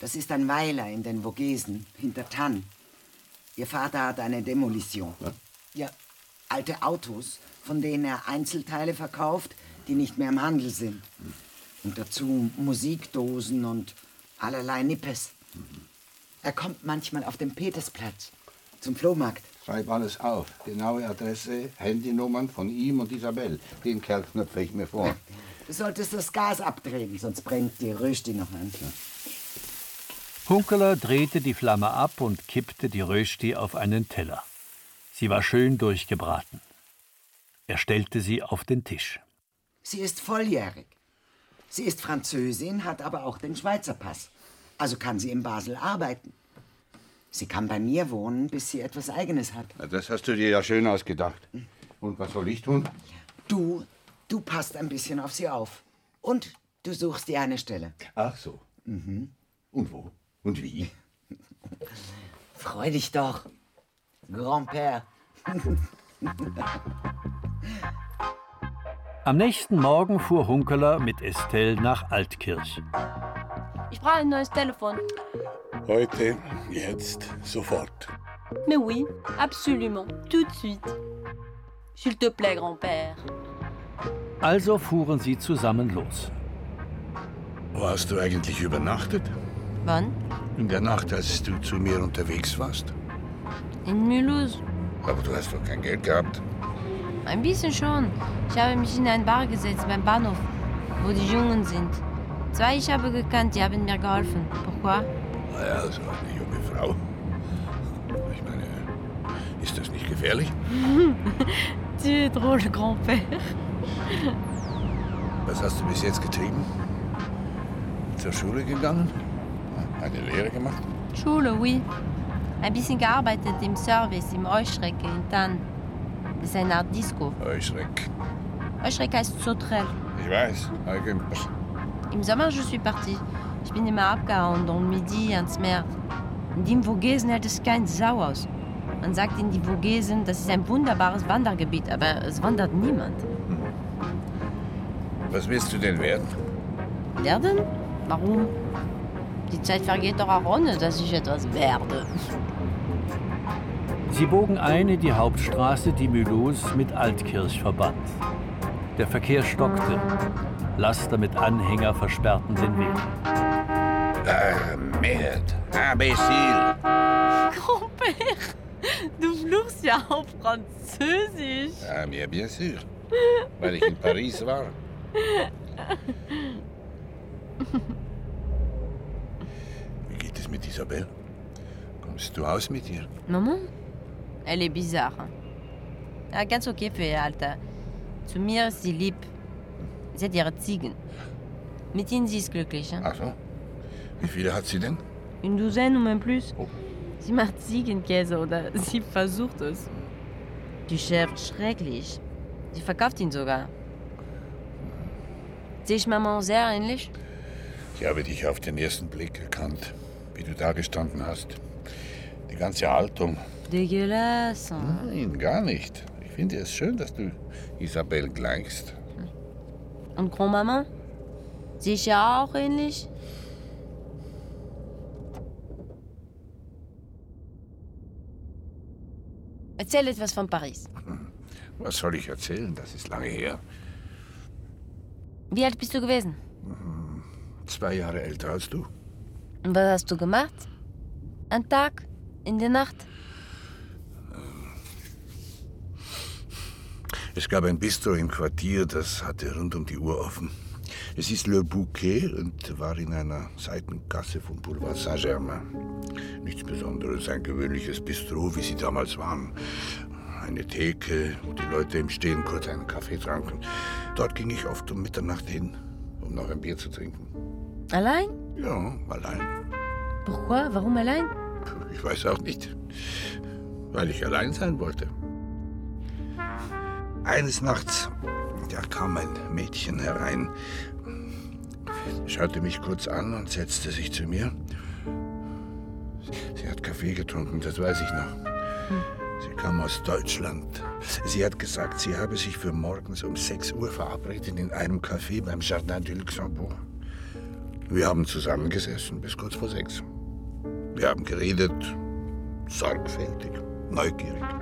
Das ist ein Weiler in den Vogesen, hinter Tann. Ihr Vater hat eine Demolition. Ja, alte Autos, von denen er Einzelteile verkauft, die nicht mehr im Handel sind. Und dazu Musikdosen und allerlei Nippes. Er kommt manchmal auf den Petersplatz zum Flohmarkt. Schreib alles auf. Genaue Adresse, Handynummern von ihm und Isabel. Den Kerl knöpfe ich mir vor. [LAUGHS] Du solltest das Gas abdrehen, sonst brennt die Rösti noch an. Hunkeler drehte die Flamme ab und kippte die Rösti auf einen Teller. Sie war schön durchgebraten. Er stellte sie auf den Tisch. Sie ist volljährig. Sie ist Französin, hat aber auch den Schweizer Pass. Also kann sie in Basel arbeiten. Sie kann bei mir wohnen, bis sie etwas Eigenes hat. Na, Das hast du dir ja schön ausgedacht. Und was soll ich tun? Du, du passt ein bisschen auf sie auf. Und du suchst dir eine Stelle. Ach so. Mhm. Und wo? Und wie? [LAUGHS] Freu dich doch. Grand-Père. Am nächsten Morgen fuhr Hunkeler mit Estelle nach Altkirch. Ich brauche ein neues Telefon. Heute, jetzt, sofort. Mais oui, absolument, tout de suite. S'il te plaît, Grand-Père. Also fuhren sie zusammen los. Wo hast du eigentlich übernachtet? Wann? In der Nacht, als du zu mir unterwegs warst. In Mulhouse. Aber du hast doch kein Geld gehabt. Ein bisschen schon. Ich habe mich in ein Bar gesetzt beim Bahnhof, wo die Jungen sind. Zwei ich habe gekannt, die haben mir geholfen. Pourquoi? Naja, so eine junge Frau. Ich meine, ist das nicht gefährlich? tu es drôle, Grand-Père. Was hast du bis jetzt getrieben? Zur Schule gegangen? Eine Lehre gemacht? Schule, oui. Ein bisschen gearbeitet im Service im Euschrecke in Tann. Das ist eine Art Disco. Heuschreck. Euschrecke heißt Sauterelle. Ich weiß, Eugen. Im Sommer, je suis partie. Ich bin immer abgehauen, le Midi, ans Meer. In dem Vogesen hält es kein Sau aus. Man sagt in die Vogesen, das ist ein wunderbares Wandergebiet, aber es wandert niemand. Was willst du denn werden? Werden? Warum? Die Zeit vergeht doch auch ohne, dass ich etwas werde. Sie bogen ein in die Hauptstraße, die Mulhouse mit Altkirch verband. Der Verkehr stockte. Laster mit Anhänger versperrten den Weg. Ah, merde. Imbécile. Grand-Père, du fluchst ja auch Französisch. Ah, bien, bien sûr. Weil ich in Paris war. Wie geht es mit Isabelle? Kommst du aus mit ihr? Maman? Elle est bizarre. Ja, ganz okay für ihr Alter. Zu mir ist sie lieb. Sie hat ihre Ziegen. Mit ihnen sie ist glücklich. Hein? Ach so. Wie viele hat sie denn? Une douzaine ou même plus. Sie macht Ziegenkäse oder [LAUGHS] sie versucht es. Die Chef schrecklich. Sie verkauft ihn sogar. Sehe ich Maman sehr ähnlich? Ich habe dich auf den ersten Blick erkannt, wie du da gestanden hast. Die ganze Haltung. Dégueulasse. Nein, gar nicht. Ich finde es schön, dass du Isabelle gleichst. Und ich ja auch ähnlich? Erzähl etwas von Paris. Was soll ich erzählen? Das ist lange her. Wie alt bist du gewesen? Zwei Jahre älter als du. Und was hast du gemacht? Ein Tag? In der Nacht? Es gab ein Bistro im Quartier, das hatte rund um die Uhr offen. Es ist Le Bouquet und war in einer Seitengasse vom Boulevard Saint-Germain. Nichts Besonderes, ein gewöhnliches Bistro, wie sie damals waren. Eine Theke, wo die Leute im Stehen kurz einen Kaffee tranken. Dort ging ich oft um Mitternacht hin, um noch ein Bier zu trinken. Allein? Ja, allein. Pourquoi? Warum allein? Ich weiß auch nicht. Weil ich allein sein wollte. Eines Nachts, da kam ein Mädchen herein, schaute mich kurz an und setzte sich zu mir. Sie hat Kaffee getrunken, das weiß ich noch. Sie kam aus Deutschland. Sie hat gesagt, sie habe sich für morgens um 6 Uhr verabredet in einem Café beim Jardin du Luxembourg. Wir haben zusammengesessen bis kurz vor sechs. Wir haben geredet, sorgfältig, neugierig.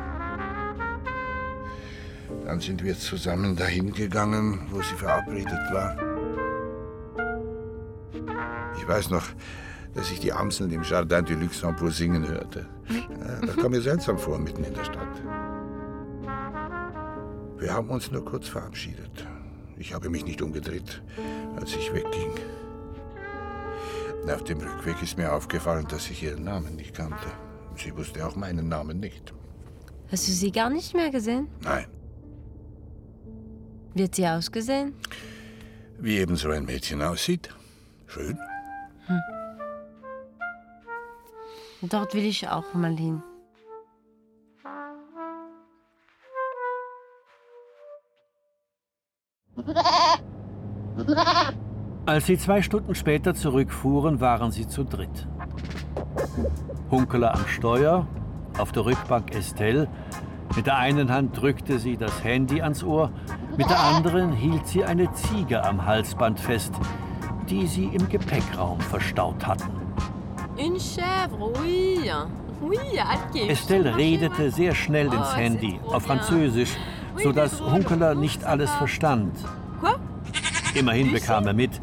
Dann sind wir zusammen dahin gegangen, wo sie verabredet war. Ich weiß noch, dass ich die Amseln im Jardin du Luxembourg singen hörte. Äh, Das kam mir seltsam vor, mitten in der Stadt. Wir haben uns nur kurz verabschiedet. Ich habe mich nicht umgedreht, als ich wegging. Auf dem Rückweg ist mir aufgefallen, dass ich ihren Namen nicht kannte. Sie wusste auch meinen Namen nicht. Hast du sie gar nicht mehr gesehen? Nein, Wie hat sie ausgesehen? wie eben so ein Mädchen aussieht. Schön. Dort will ich auch mal hin. Als sie zwei Stunden später zurückfuhren, waren sie zu dritt. Hunkeler am Steuer, auf der Rückbank Estelle. Mit der einen Hand drückte sie das Handy ans Ohr, mit der anderen hielt sie eine Ziege am Halsband fest, die sie im Gepäckraum verstaut hatten. Une chèvre, oui. Oui, Alke. Estelle redete sehr schnell ins Oh, Handy, auf. Französisch, sodass Hunkeler nicht alles verstand. Quoi? Immerhin bekam er mit,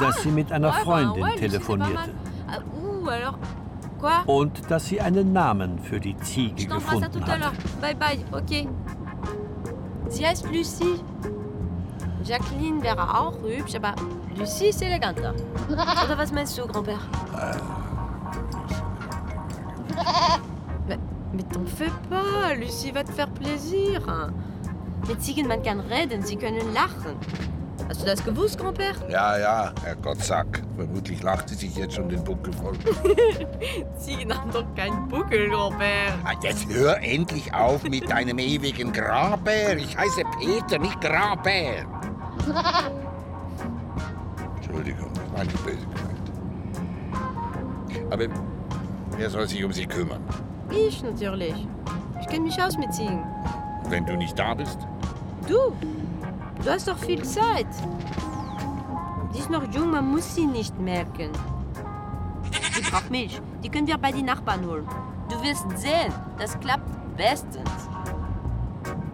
dass sie mit einer bah, Freundin ouais, lui, c'était pas telefonierte und dass sie einen Namen für die Ziege gefunden hatte. Bye bye, ok. Sie heißt Lucie. Jacqueline wäre auch hübsch, aber Lucie ist eleganter. Oder was meinst du, Grand-Père? Mais, mais t'en fais pas, Lucie va te faire plaisir. Mit Ziegen man kann reden, sie können lachen. Hast du das gewusst, Grand-Père? Ja, ja, Herr Gottsack. Vermutlich lacht sie sich jetzt schon den Buckel voll. [LAUGHS] Ziegen haben doch keinen Buckel, Grand-Père. Ah, Jetzt hör endlich auf mit deinem ewigen Grabär. Ich heiße Peter, nicht Grabär. [LAUGHS] Entschuldigung, das war nicht böse gemeint. Aber Wer soll sich um sie kümmern? Ich natürlich. Ich kenne mich aus mit Ziegen. Wenn du nicht da bist? Du, du hast doch viel Zeit. Sie ist noch jung, man muss sie nicht merken. Sie braucht Milch. Die können wir bei den Nachbarn holen. Du wirst sehen, das klappt bestens.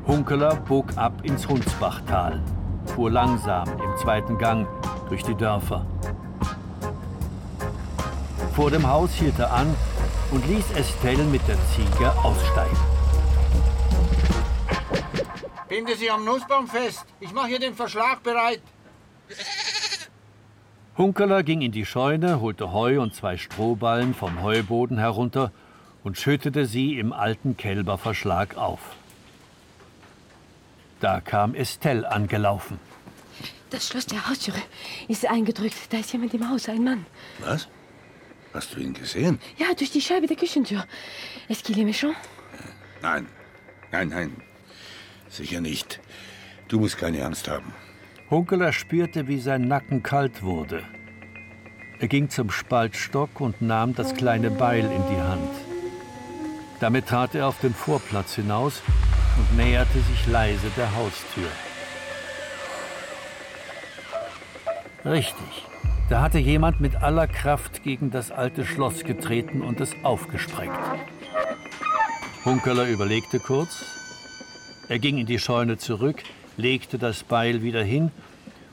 Hunkeler bog ab ins Hunsbachtal, fuhr langsam im zweiten Gang durch die Dörfer. Vor dem Haus hielt er an und ließ Estelle mit der Ziege aussteigen. Binde sie am Nussbaum fest. Ich mache hier den Verschlag bereit. Hunkeler ging in die Scheune, holte Heu und zwei Strohballen vom Heuboden herunter und schüttete sie im alten Kälberverschlag auf. Da kam Estelle angelaufen. Das Schloss der Haustüre ist eingedrückt. Da ist jemand im Haus, ein Mann. Was? Hast du ihn gesehen? Ja, durch die Scheibe der Küchentür. Est-ce qu'il est méchant? Nein. Nein, nein. Sicher nicht. Du musst keine Angst haben. Hunkeler spürte, wie sein Nacken kalt wurde. Er ging zum Spaltstock und nahm das kleine Beil in die Hand. Damit trat er auf den Vorplatz hinaus und näherte sich leise der Haustür. Richtig. Da hatte jemand mit aller Kraft gegen das alte Schloss getreten und es aufgesprengt. Hunkeler überlegte kurz. Er ging in die Scheune zurück, legte das Beil wieder hin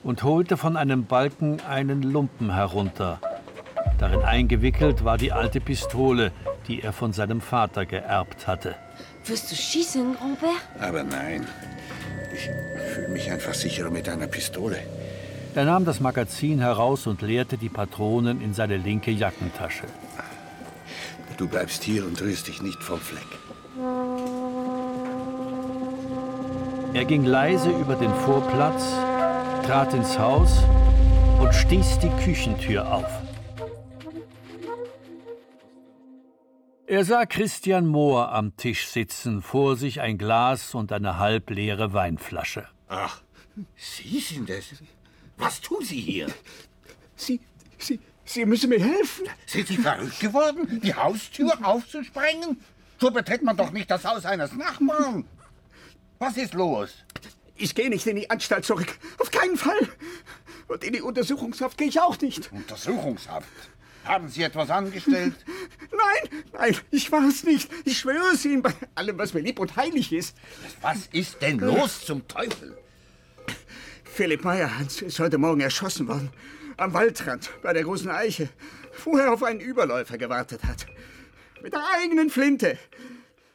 und holte von einem Balken einen Lumpen herunter. Darin eingewickelt war die alte Pistole, die er von seinem Vater geerbt hatte. Wirst du schießen, Grand-Père? Aber nein. Ich fühle mich einfach sicherer mit einer Pistole. Er nahm das Magazin heraus und leerte die Patronen in seine linke Jackentasche. Du bleibst hier und rührst dich nicht vom Fleck. Er ging leise über den Vorplatz, trat ins Haus und stieß die Küchentür auf. Er sah Christian Mohr am Tisch sitzen, vor sich ein Glas und eine halbleere Weinflasche. Ach, Sie sind es. Was tun Sie hier? Sie, Sie, Sie müssen mir helfen. Sind Sie verrückt geworden, die Haustür aufzusprengen? So betritt man doch nicht das Haus eines Nachbarn. Was ist los? Ich gehe nicht in die Anstalt zurück. Auf keinen Fall. Und in die Untersuchungshaft gehe ich auch nicht. Untersuchungshaft? Haben Sie etwas angestellt? [LAUGHS] Nein, nein, ich war es nicht. Ich schwöre es Ihnen bei allem, was mir lieb und heilig ist. Was ist denn los zum Teufel? Philipp Meyerhans ist heute Morgen erschossen worden. Am Waldrand bei der großen Eiche. Vorher auf einen Überläufer gewartet hat. Mit der eigenen Flinte.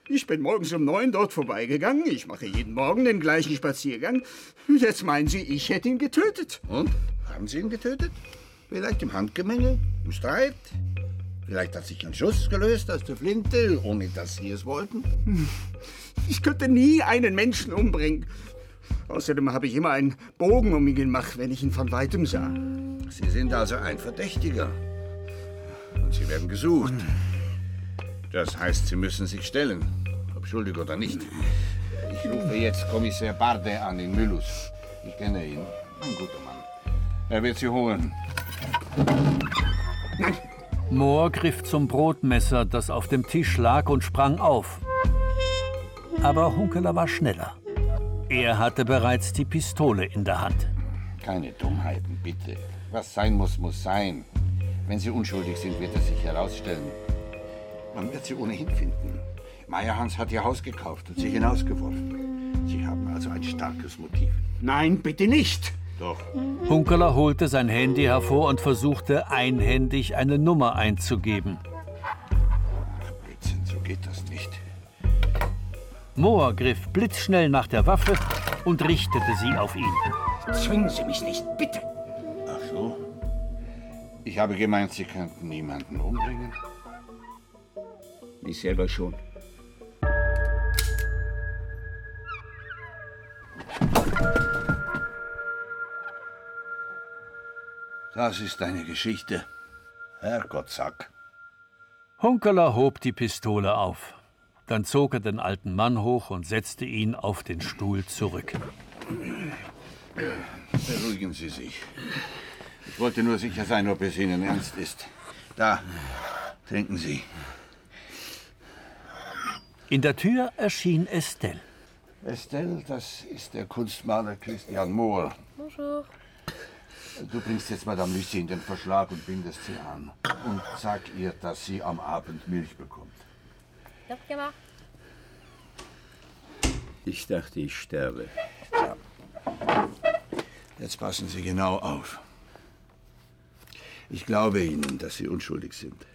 Ich bin morgens um neun dort vorbeigegangen. Ich mache jeden Morgen den gleichen Spaziergang. Jetzt meinen Sie, ich hätte ihn getötet. Und? Haben Sie ihn getötet? Vielleicht im Handgemenge? Im Streit? Vielleicht hat sich ein Schuss gelöst aus der Flinte, ohne dass Sie es wollten? [LAUGHS] Ich könnte nie einen Menschen umbringen. Außerdem habe ich immer einen Bogen um ihn gemacht, wenn ich ihn von weitem sah. Sie sind also ein Verdächtiger. Und Sie werden gesucht. Das heißt, Sie müssen sich stellen, ob schuldig oder nicht. Ich rufe jetzt Kommissar Barde an in Müllus. Ich kenne ihn. Ein guter Mann. Er wird Sie holen. Mohr griff zum Brotmesser, das auf dem Tisch lag, und sprang auf. Aber Hunkeler war schneller. Er hatte bereits die Pistole in der Hand. Keine Dummheiten, bitte. Was sein muss, muss sein. Wenn Sie unschuldig sind, wird es sich herausstellen. Man wird Sie ohnehin finden. Meyerhans hat Ihr Haus gekauft und Sie hinausgeworfen. Sie haben also ein starkes Motiv. Nein, bitte nicht. Doch. Hunkeler holte sein Handy hervor und versuchte einhändig eine Nummer einzugeben. Blödsinn, so geht das nicht. Mohr griff blitzschnell nach der Waffe und richtete sie auf ihn. Zwingen Sie mich nicht, bitte. Ach so. Ich habe gemeint, Sie könnten niemanden umbringen. Ich selber schon. Das ist eine Geschichte. Herrgott, Sack. Hunkeler hob die Pistole auf. Dann zog er den alten Mann hoch und setzte ihn auf den Stuhl zurück. Beruhigen Sie sich. Ich wollte nur sicher sein, ob es Ihnen ernst ist. Da, trinken Sie. In der Tür erschien Estelle. Estelle, das ist der Kunstmaler Christian Mohr. Bonjour. Du bringst jetzt Madame Lucie in den Verschlag und bindest sie an. Und sag ihr, dass sie am Abend Milch bekommt. Gemacht. Ich dachte, ich sterbe. Jetzt passen Sie genau auf. Ich glaube Ihnen, dass Sie unschuldig sind.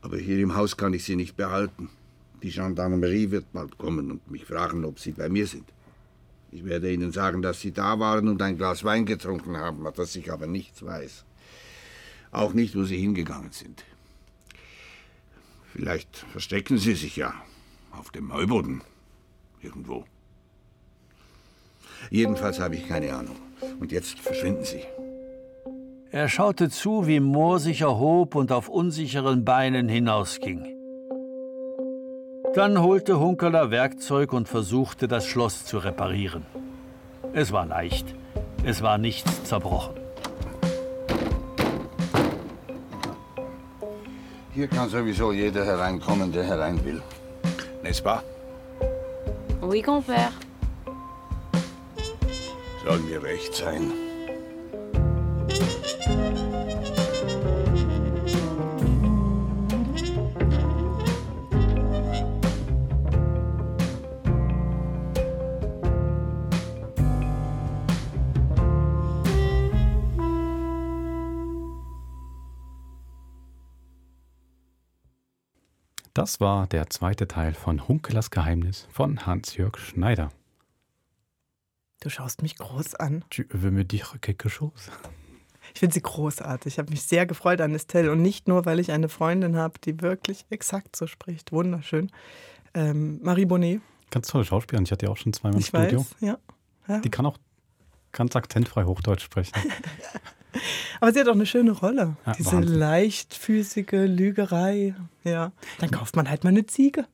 Aber hier im Haus kann ich Sie nicht behalten. Die Gendarmerie wird bald kommen und mich fragen, ob Sie bei mir sind. Ich werde Ihnen sagen, dass Sie da waren und ein Glas Wein getrunken haben, dass ich aber nichts weiß. Auch nicht, wo Sie hingegangen sind. Vielleicht verstecken Sie sich ja auf dem Heuboden. Irgendwo. Jedenfalls habe ich keine Ahnung. Und jetzt verschwinden Sie. Er schaute zu, wie Mohr sich erhob und auf unsicheren Beinen hinausging. Dann holte Hunkeler Werkzeug und versuchte, das Schloss zu reparieren. Es war leicht. Es war nichts zerbrochen. Hier kann sowieso jeder hereinkommen, der herein will. N'est-ce pas? Oui, Compère. Soll mir recht sein. Das war der zweite Teil von Hunkelers Geheimnis von Hans-Jörg Schneider. Du schaust mich groß an. Tu veux me dire quelque chose? Ich finde sie großartig. Ich habe mich sehr gefreut an Estelle. Und nicht nur, weil ich eine Freundin habe, die wirklich exakt so spricht. Wunderschön. Ähm, Marie Bonnet. Ganz tolle Schauspielerin. Ich hatte ja auch schon zweimal im Ich Studio. weiß, ja. ja. Die kann auch ganz akzentfrei Hochdeutsch sprechen. [LAUGHS] Aber sie hat auch eine schöne Rolle. Ja, Diese Wahnsinn. leichtfüßige Lügerei. Ja. Dann kauft man halt mal eine Ziege.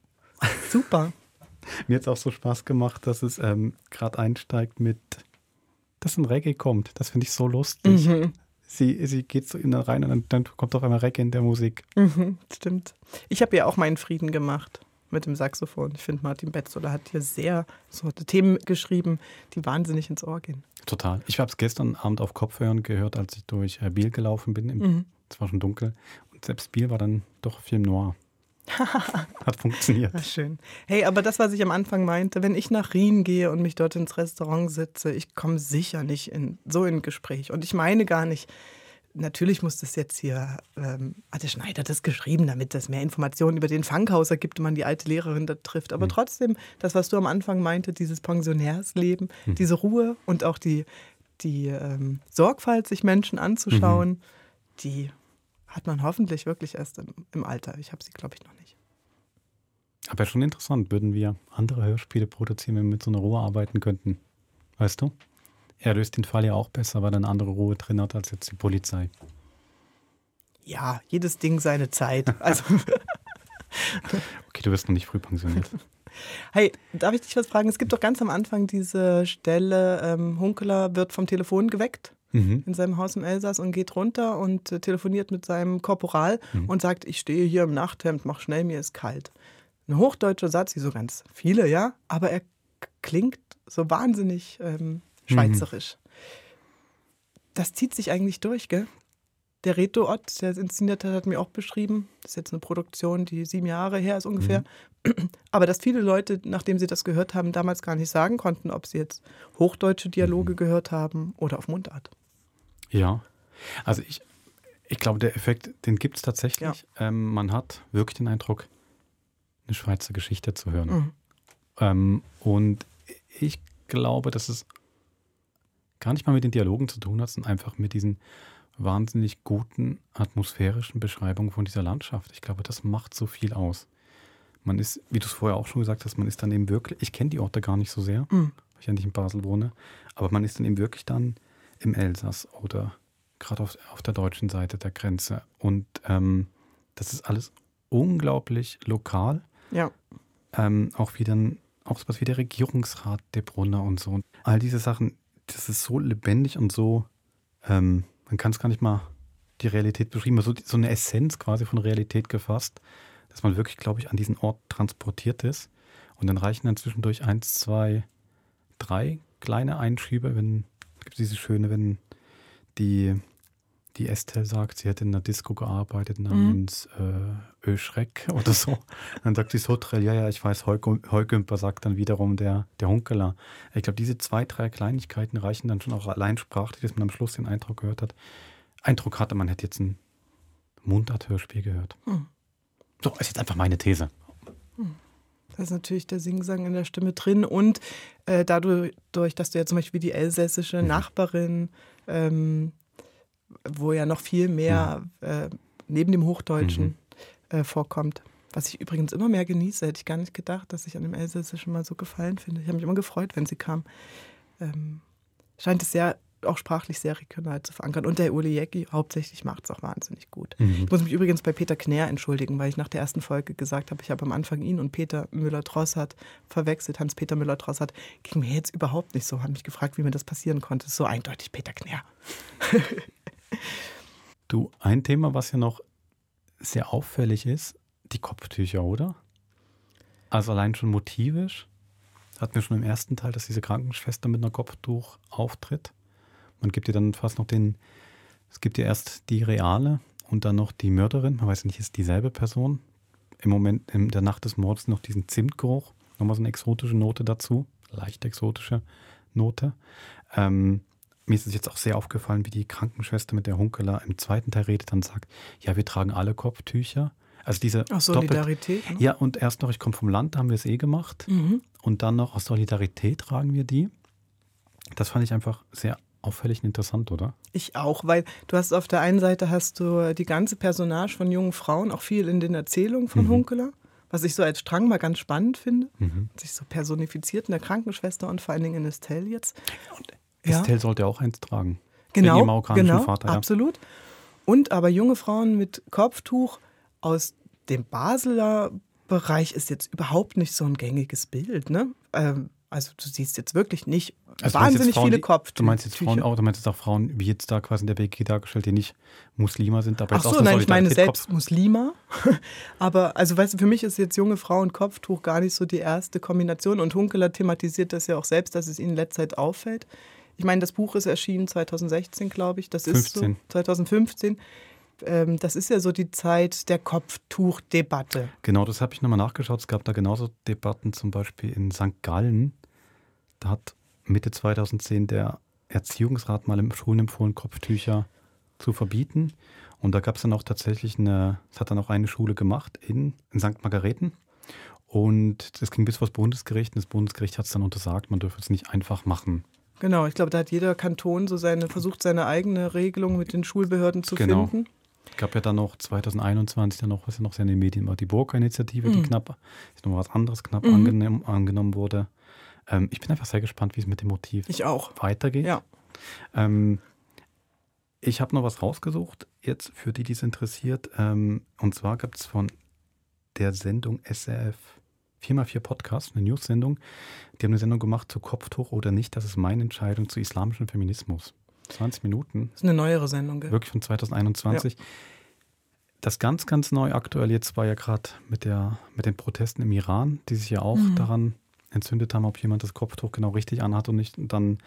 Super. [LAUGHS] Mir hat es auch so Spaß gemacht, dass es ähm, gerade einsteigt mit, dass ein Reggae kommt. Das finde ich so lustig. Mhm. Sie, sie geht so in rein und dann, dann kommt auf einmal Reggae in der Musik. Mhm, stimmt. Ich habe ja auch meinen Frieden gemacht mit dem Saxophon. Ich finde, Martin Betzola hat hier sehr so Themen geschrieben, die wahnsinnig ins Ohr gehen. Total. Ich habe es gestern Abend auf Kopfhörern gehört, als ich durch äh, Biel gelaufen bin. Mhm. Es war schon dunkel. Und selbst Biel war dann doch Film noir. [LAUGHS] Hat funktioniert. Ach, schön. Hey, aber das, was ich am Anfang meinte, wenn ich nach Rien gehe und mich dort ins Restaurant sitze, ich komme sicher nicht in, so in ein Gespräch. Und ich meine gar nicht, natürlich muss das jetzt hier, ähm, hat der Schneider das geschrieben, damit es mehr Informationen über den Fankhauser gibt und man die alte Lehrerin da trifft. Aber trotzdem, das, was du am Anfang meinte, dieses Pensionärsleben, Mhm. diese Ruhe und auch die, die ähm, Sorgfalt, sich Menschen anzuschauen, die hat man hoffentlich wirklich erst im, im Alter. Ich habe sie, glaube ich, noch nicht. Aber schon interessant, würden wir andere Hörspiele produzieren, wenn wir mit so einer Ruhe arbeiten könnten. Weißt du? Er löst den Fall ja auch besser, weil er eine andere Ruhe drin hat als jetzt die Polizei. Ja, jedes Ding seine Zeit. [LAUGHS] Also, [LAUGHS] Okay, du wirst noch nicht früh pensioniert. [LAUGHS] hey, darf ich dich was fragen? Es gibt doch ganz am Anfang diese Stelle, ähm, Hunkeler wird vom Telefon geweckt Mhm. in seinem Haus im Elsass und geht runter und äh, telefoniert mit seinem Korporal Mhm. und sagt, ich stehe hier im Nachthemd, mach schnell, mir ist kalt. Ein hochdeutscher Satz, wie so ganz viele, ja, aber er klingt so wahnsinnig ähm, schweizerisch. Das zieht sich eigentlich durch, gell? Der Reto Ott, der es inszeniert hat, hat mir auch beschrieben, das ist jetzt eine Produktion, die sieben Jahre her ist ungefähr, aber dass viele Leute, nachdem sie das gehört haben, damals gar nicht sagen konnten, ob sie jetzt hochdeutsche Dialoge gehört haben oder auf Mundart. Ja. Also ich, ich glaube, der Effekt, den gibt es tatsächlich. Ähm, man hat wirklich den Eindruck, eine Schweizer Geschichte zu hören. Mhm. Ähm, und ich glaube, dass es gar nicht mal mit den Dialogen zu tun hat, sondern einfach mit diesen wahnsinnig guten atmosphärischen Beschreibungen von dieser Landschaft. Ich glaube, das macht so viel aus. Man ist, wie du es vorher auch schon gesagt hast, man ist dann eben wirklich, ich kenne die Orte gar nicht so sehr, Mhm. weil ich ja nicht in Basel wohne, aber man ist dann eben wirklich dann im Elsass oder gerade auf, auf der deutschen Seite der Grenze. Und ähm, das ist alles unglaublich lokal. Ja. Ähm, auch wie dann, auch sowas wie der Regierungsrat der Brunner und so. Und all diese Sachen, das ist so lebendig und so, ähm, man kann es gar nicht mal die Realität beschreiben, so, so eine Essenz quasi von Realität gefasst. dass man wirklich, glaube ich, an diesen Ort transportiert ist. Und dann reichen dann zwischendurch eins, zwei, drei kleine Einschübe, wenn gibt es diese schöne, wenn die die Estelle sagt, sie hätte in einer Disco gearbeitet namens mhm. äh, Öschreck [LAUGHS] oder so. Dann sagt die Sotrel, ja, ja, ich weiß, Heugümper sagt dann wiederum der, der Hunkeler. Ich glaube, diese zwei, drei Kleinigkeiten reichen dann schon auch allein sprachlich, dass man am Schluss den Eindruck gehört hat. Eindruck hatte, man hätte jetzt ein Mundart-Hörspiel gehört. Mhm. So, ist jetzt einfach meine These. Mhm. Da ist natürlich der Singsang in der Stimme drin und äh, dadurch, dass du ja zum Beispiel die elsässische mhm. Nachbarin ähm, wo ja noch viel mehr äh, neben dem Hochdeutschen mhm. äh, vorkommt. Was ich übrigens immer mehr genieße, hätte ich gar nicht gedacht, dass ich an dem Elsässischen mal so gefallen finde. Ich habe mich immer gefreut, wenn sie kam. Ähm, scheint es sehr auch sprachlich sehr regional zu verankern. Und der Uli Jäcki hauptsächlich macht es auch wahnsinnig gut. Mhm. Ich muss mich übrigens bei Peter Knär entschuldigen, weil ich nach der ersten Folge gesagt habe, ich habe am Anfang ihn und Peter Müller-Drossert verwechselt. Hans-Peter Müller-Drossert ging mir jetzt überhaupt nicht so. Haben mich gefragt, wie mir das passieren konnte. So eindeutig Peter Knär. [LAUGHS] Du, ein Thema, was ja noch sehr auffällig ist, die Kopftücher, oder? Also allein schon motivisch. Hatten wir schon im ersten Teil, dass diese Krankenschwester mit einer Kopftuch auftritt. Man gibt ihr dann fast noch den, es gibt ihr erst die reale und dann noch die Mörderin. Man weiß nicht, ist dieselbe Person. Im Moment, in der Nacht des Mordes noch diesen Zimtgeruch. Nochmal so eine exotische Note dazu. Leicht exotische Note. Ähm, mir ist es jetzt auch sehr aufgefallen, wie die Krankenschwester mit der Hunkeler im zweiten Teil redet, dann sagt, ja, wir tragen alle Kopftücher. Also diese Ach, Solidarität. Doppelt, ne? Ja, und erst noch, ich komme vom Land, da haben wir es eh gemacht. Mhm. Und dann noch aus Solidarität tragen wir die. Das fand ich einfach sehr auffällig und interessant, oder? Ich auch, weil du hast auf der einen Seite hast du die ganze Personage von jungen Frauen, auch viel in den Erzählungen von mhm. Hunkeler, was ich so als Strang mal ganz spannend finde. Mhm. Sich so personifiziert in der Krankenschwester und vor allen Dingen in Estelle jetzt. Und Estelle sollte auch eins tragen. Genau, genau Vater, ja. absolut. Und aber junge Frauen mit Kopftuch aus dem Basler Bereich ist jetzt überhaupt nicht so ein gängiges Bild. Ne? Ähm, also du siehst jetzt wirklich nicht also wahnsinnig Frauen, viele Kopftücher. Du meinst jetzt Frauen auch, du meinst jetzt auch Frauen, wie jetzt da quasi in der BG dargestellt, die nicht Muslima sind, aber Ach so, nein, ich meine selbst Muslima. [LAUGHS] aber also weißt du, für mich ist jetzt junge Frau und Kopftuch gar nicht so die erste Kombination und Hunkeler thematisiert das ja auch selbst, dass es ihnen in letzter Zeit auffällt. Ich meine, das Buch ist erschienen 2016, glaube ich. Das 15. ist so 2015. Ähm, das ist ja so die Zeit der Kopftuchdebatte. Genau, das habe ich nochmal nachgeschaut. Es gab da genauso Debatten, zum Beispiel in St. Gallen. Da hat Mitte 2010 der Erziehungsrat mal im Schulen empfohlen, Kopftücher zu verbieten. Und da gab es dann auch tatsächlich eine, es hat dann auch eine Schule gemacht in, in St. Margareten. Und das ging bis vor das Bundesgericht. Und das Bundesgericht hat es dann untersagt, man dürfe es nicht einfach machen. Genau, ich glaube, da hat jeder Kanton so seine, versucht, seine eigene Regelung mit den Schulbehörden zu genau. finden. Es gab ja dann noch 2021 dann noch, was ja noch sehr in den Medien war, die Burka-Initiative, mhm. die knapp, ist noch was anderes knapp mhm. angenommen, angenommen wurde. Ähm, ich bin einfach sehr gespannt, wie es mit dem Motiv ich auch. weitergeht. Ja. Ähm, ich habe noch was rausgesucht, jetzt für die, die es interessiert. Ähm, und zwar gibt es von der Sendung SRF 4x4 Podcast, eine News-Sendung. Die haben eine Sendung gemacht zu Kopftuch oder nicht. Das ist meine Entscheidung zu islamischem Feminismus. 20 Minuten. Das ist eine neuere Sendung, gell? Wirklich von 2021. Ja. Das ganz, ganz neu aktuell jetzt war ja gerade mit, mit den Protesten im Iran, die sich ja auch mhm. daran entzündet haben, ob jemand das Kopftuch genau richtig anhat und nicht. Und dann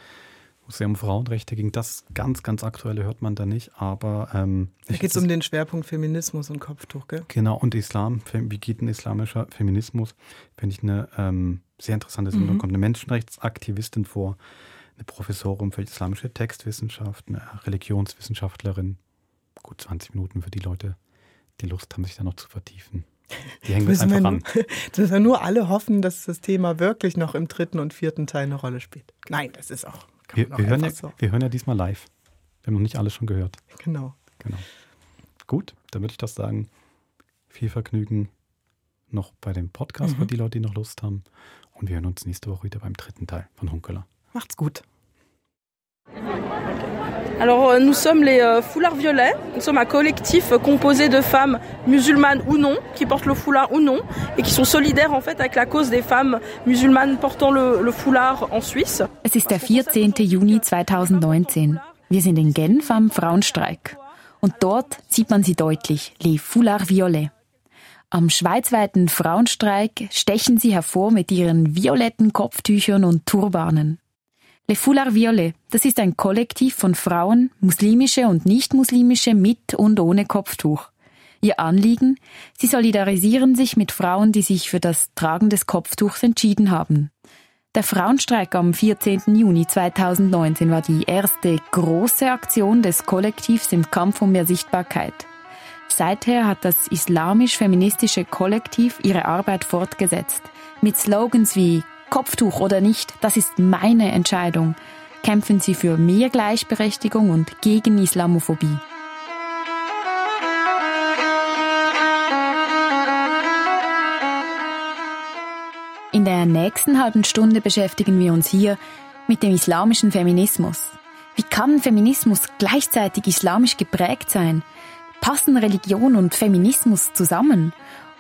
ja um Frauenrechte ging. Das ganz, ganz aktuelle hört man da nicht, aber. Ähm, da geht es um den Schwerpunkt Feminismus und Kopftuch, gell? Genau, und Islam. Wie geht ein islamischer Feminismus? Finde ich eine ähm, sehr interessante Sendung. Mhm. Kommt eine Menschenrechtsaktivistin vor, eine Professorin für islamische Textwissenschaft, eine Religionswissenschaftlerin. Gut 20 Minuten für die Leute, die Lust haben, sich da noch zu vertiefen. Die hängen [LAUGHS] müssen einfach an. [LAUGHS] Dass wir nur alle hoffen, dass das Thema wirklich noch im dritten und vierten Teil eine Rolle spielt. Nein, das ist auch wir, wir, hören ja, so. wir hören ja diesmal live. Wir haben noch nicht alles schon gehört. Genau. genau. Gut, dann würde ich das sagen. Viel Vergnügen noch bei dem Podcast mhm. für die Leute, die noch Lust haben. Und wir hören uns nächste Woche wieder beim dritten Teil von Hunkeler. Macht's gut. Alors euh, nous sommes les euh, Foulards Violets. Nous sommes un collectif composé de femmes musulmanes ou non, qui portent le foulard ou non, et qui sont solidaires en fait avec la cause des femmes musulmanes portant le, le foulard en Suisse. Es ist der 14. Juni 2019. Wir sind in Genf am Frauenstreik. Und dort sieht man sie deutlich, les Foulards Violets. Am schweizweiten Frauenstreik stechen sie hervor mit ihren violetten Kopftüchern und Turbanen. Le Foulard Violet, das ist ein Kollektiv von Frauen, muslimische und nicht-muslimische mit und ohne Kopftuch. Ihr Anliegen? Sie solidarisieren sich mit Frauen, die sich für das Tragen des Kopftuchs entschieden haben. Der Frauenstreik am 14. Juni 2019 war die erste große Aktion des Kollektivs im Kampf um mehr Sichtbarkeit. Seither hat das islamisch-feministische Kollektiv ihre Arbeit fortgesetzt. Mit Slogans wie Kopftuch oder nicht, das ist meine Entscheidung, kämpfen sie für mehr Gleichberechtigung und gegen Islamophobie. In der nächsten halben Stunde beschäftigen wir uns hier mit dem islamischen Feminismus. Wie kann Feminismus gleichzeitig islamisch geprägt sein? Passen Religion und Feminismus zusammen?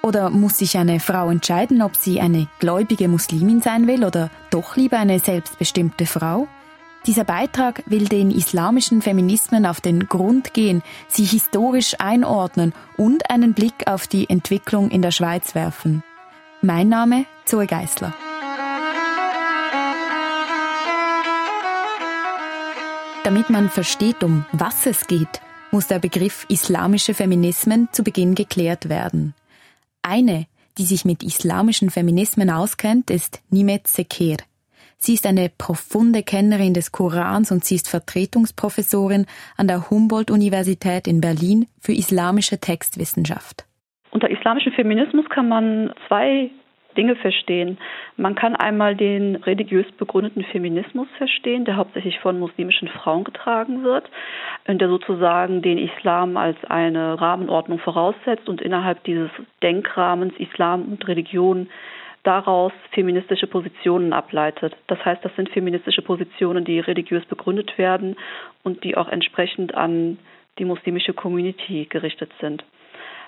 Oder muss sich eine Frau entscheiden, ob sie eine gläubige Muslimin sein will oder doch lieber eine selbstbestimmte Frau? Dieser Beitrag will den islamischen Feminismen auf den Grund gehen, sie historisch einordnen und einen Blick auf die Entwicklung in der Schweiz werfen. Mein Name Zoe Geisler. Damit man versteht, um was es geht, muss der Begriff islamische Feminismen zu Beginn geklärt werden. Eine, die sich mit islamischen Feminismen auskennt, ist Nimet Sekir. Sie ist eine profunde Kennerin des Korans und sie ist Vertretungsprofessorin an der Humboldt-Universität in Berlin für islamische Textwissenschaft. Unter islamischem Feminismus kann man zwei Dinge verstehen. Man kann einmal den religiös begründeten Feminismus verstehen, der hauptsächlich von muslimischen Frauen getragen wird, der sozusagen den Islam als eine Rahmenordnung voraussetzt und innerhalb dieses Denkrahmens Islam und Religion daraus feministische Positionen ableitet. Das heißt, das sind feministische Positionen, die religiös begründet werden und die auch entsprechend an die muslimische Community gerichtet sind.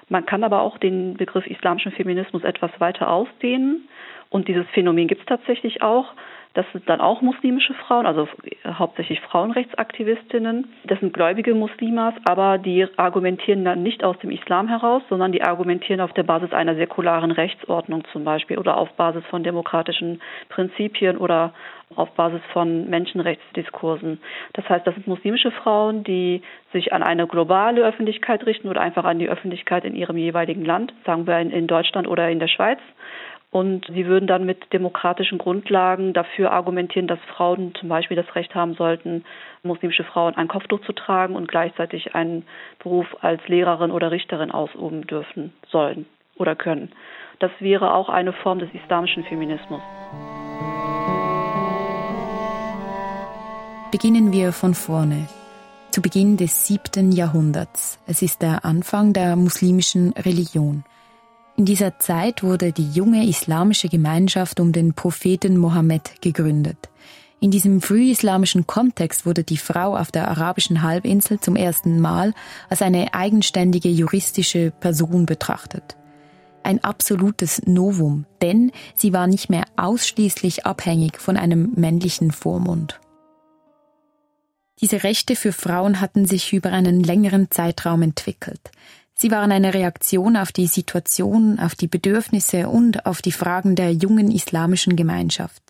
Man kann aber auch den Begriff islamischen Feminismus etwas weiter ausdehnen. Und dieses Phänomen gibt es tatsächlich auch. Das sind dann auch muslimische Frauen, also hauptsächlich Frauenrechtsaktivistinnen. Das sind gläubige Muslimas, aber die argumentieren dann nicht aus dem Islam heraus, sondern die argumentieren auf der Basis einer säkularen Rechtsordnung zum Beispiel oder auf Basis von demokratischen Prinzipien oder auf Basis von Menschenrechtsdiskursen. Das heißt, das sind muslimische Frauen, die sich an eine globale Öffentlichkeit richten oder einfach an die Öffentlichkeit in ihrem jeweiligen Land, sagen wir in Deutschland oder in der Schweiz und sie würden dann mit demokratischen Grundlagen dafür argumentieren, dass Frauen zum Beispiel das Recht haben sollten, muslimische Frauen ein Kopftuch zu tragen und gleichzeitig einen Beruf als Lehrerin oder Richterin ausüben dürfen sollen oder können. Das wäre auch eine Form des islamischen Feminismus. Beginnen wir von vorne. Zu Beginn des siebten Jahrhunderts. Es ist der Anfang der muslimischen Religion. In dieser Zeit wurde die junge islamische Gemeinschaft um den Propheten Mohammed gegründet. In diesem frühislamischen Kontext wurde die Frau auf der arabischen Halbinsel zum ersten Mal als eine eigenständige juristische Person betrachtet. Ein absolutes Novum, denn sie war nicht mehr ausschließlich abhängig von einem männlichen Vormund. Diese Rechte für Frauen hatten sich über einen längeren Zeitraum entwickelt. Sie waren eine Reaktion auf die Situation, auf die Bedürfnisse und auf die Fragen der jungen islamischen Gemeinschaft.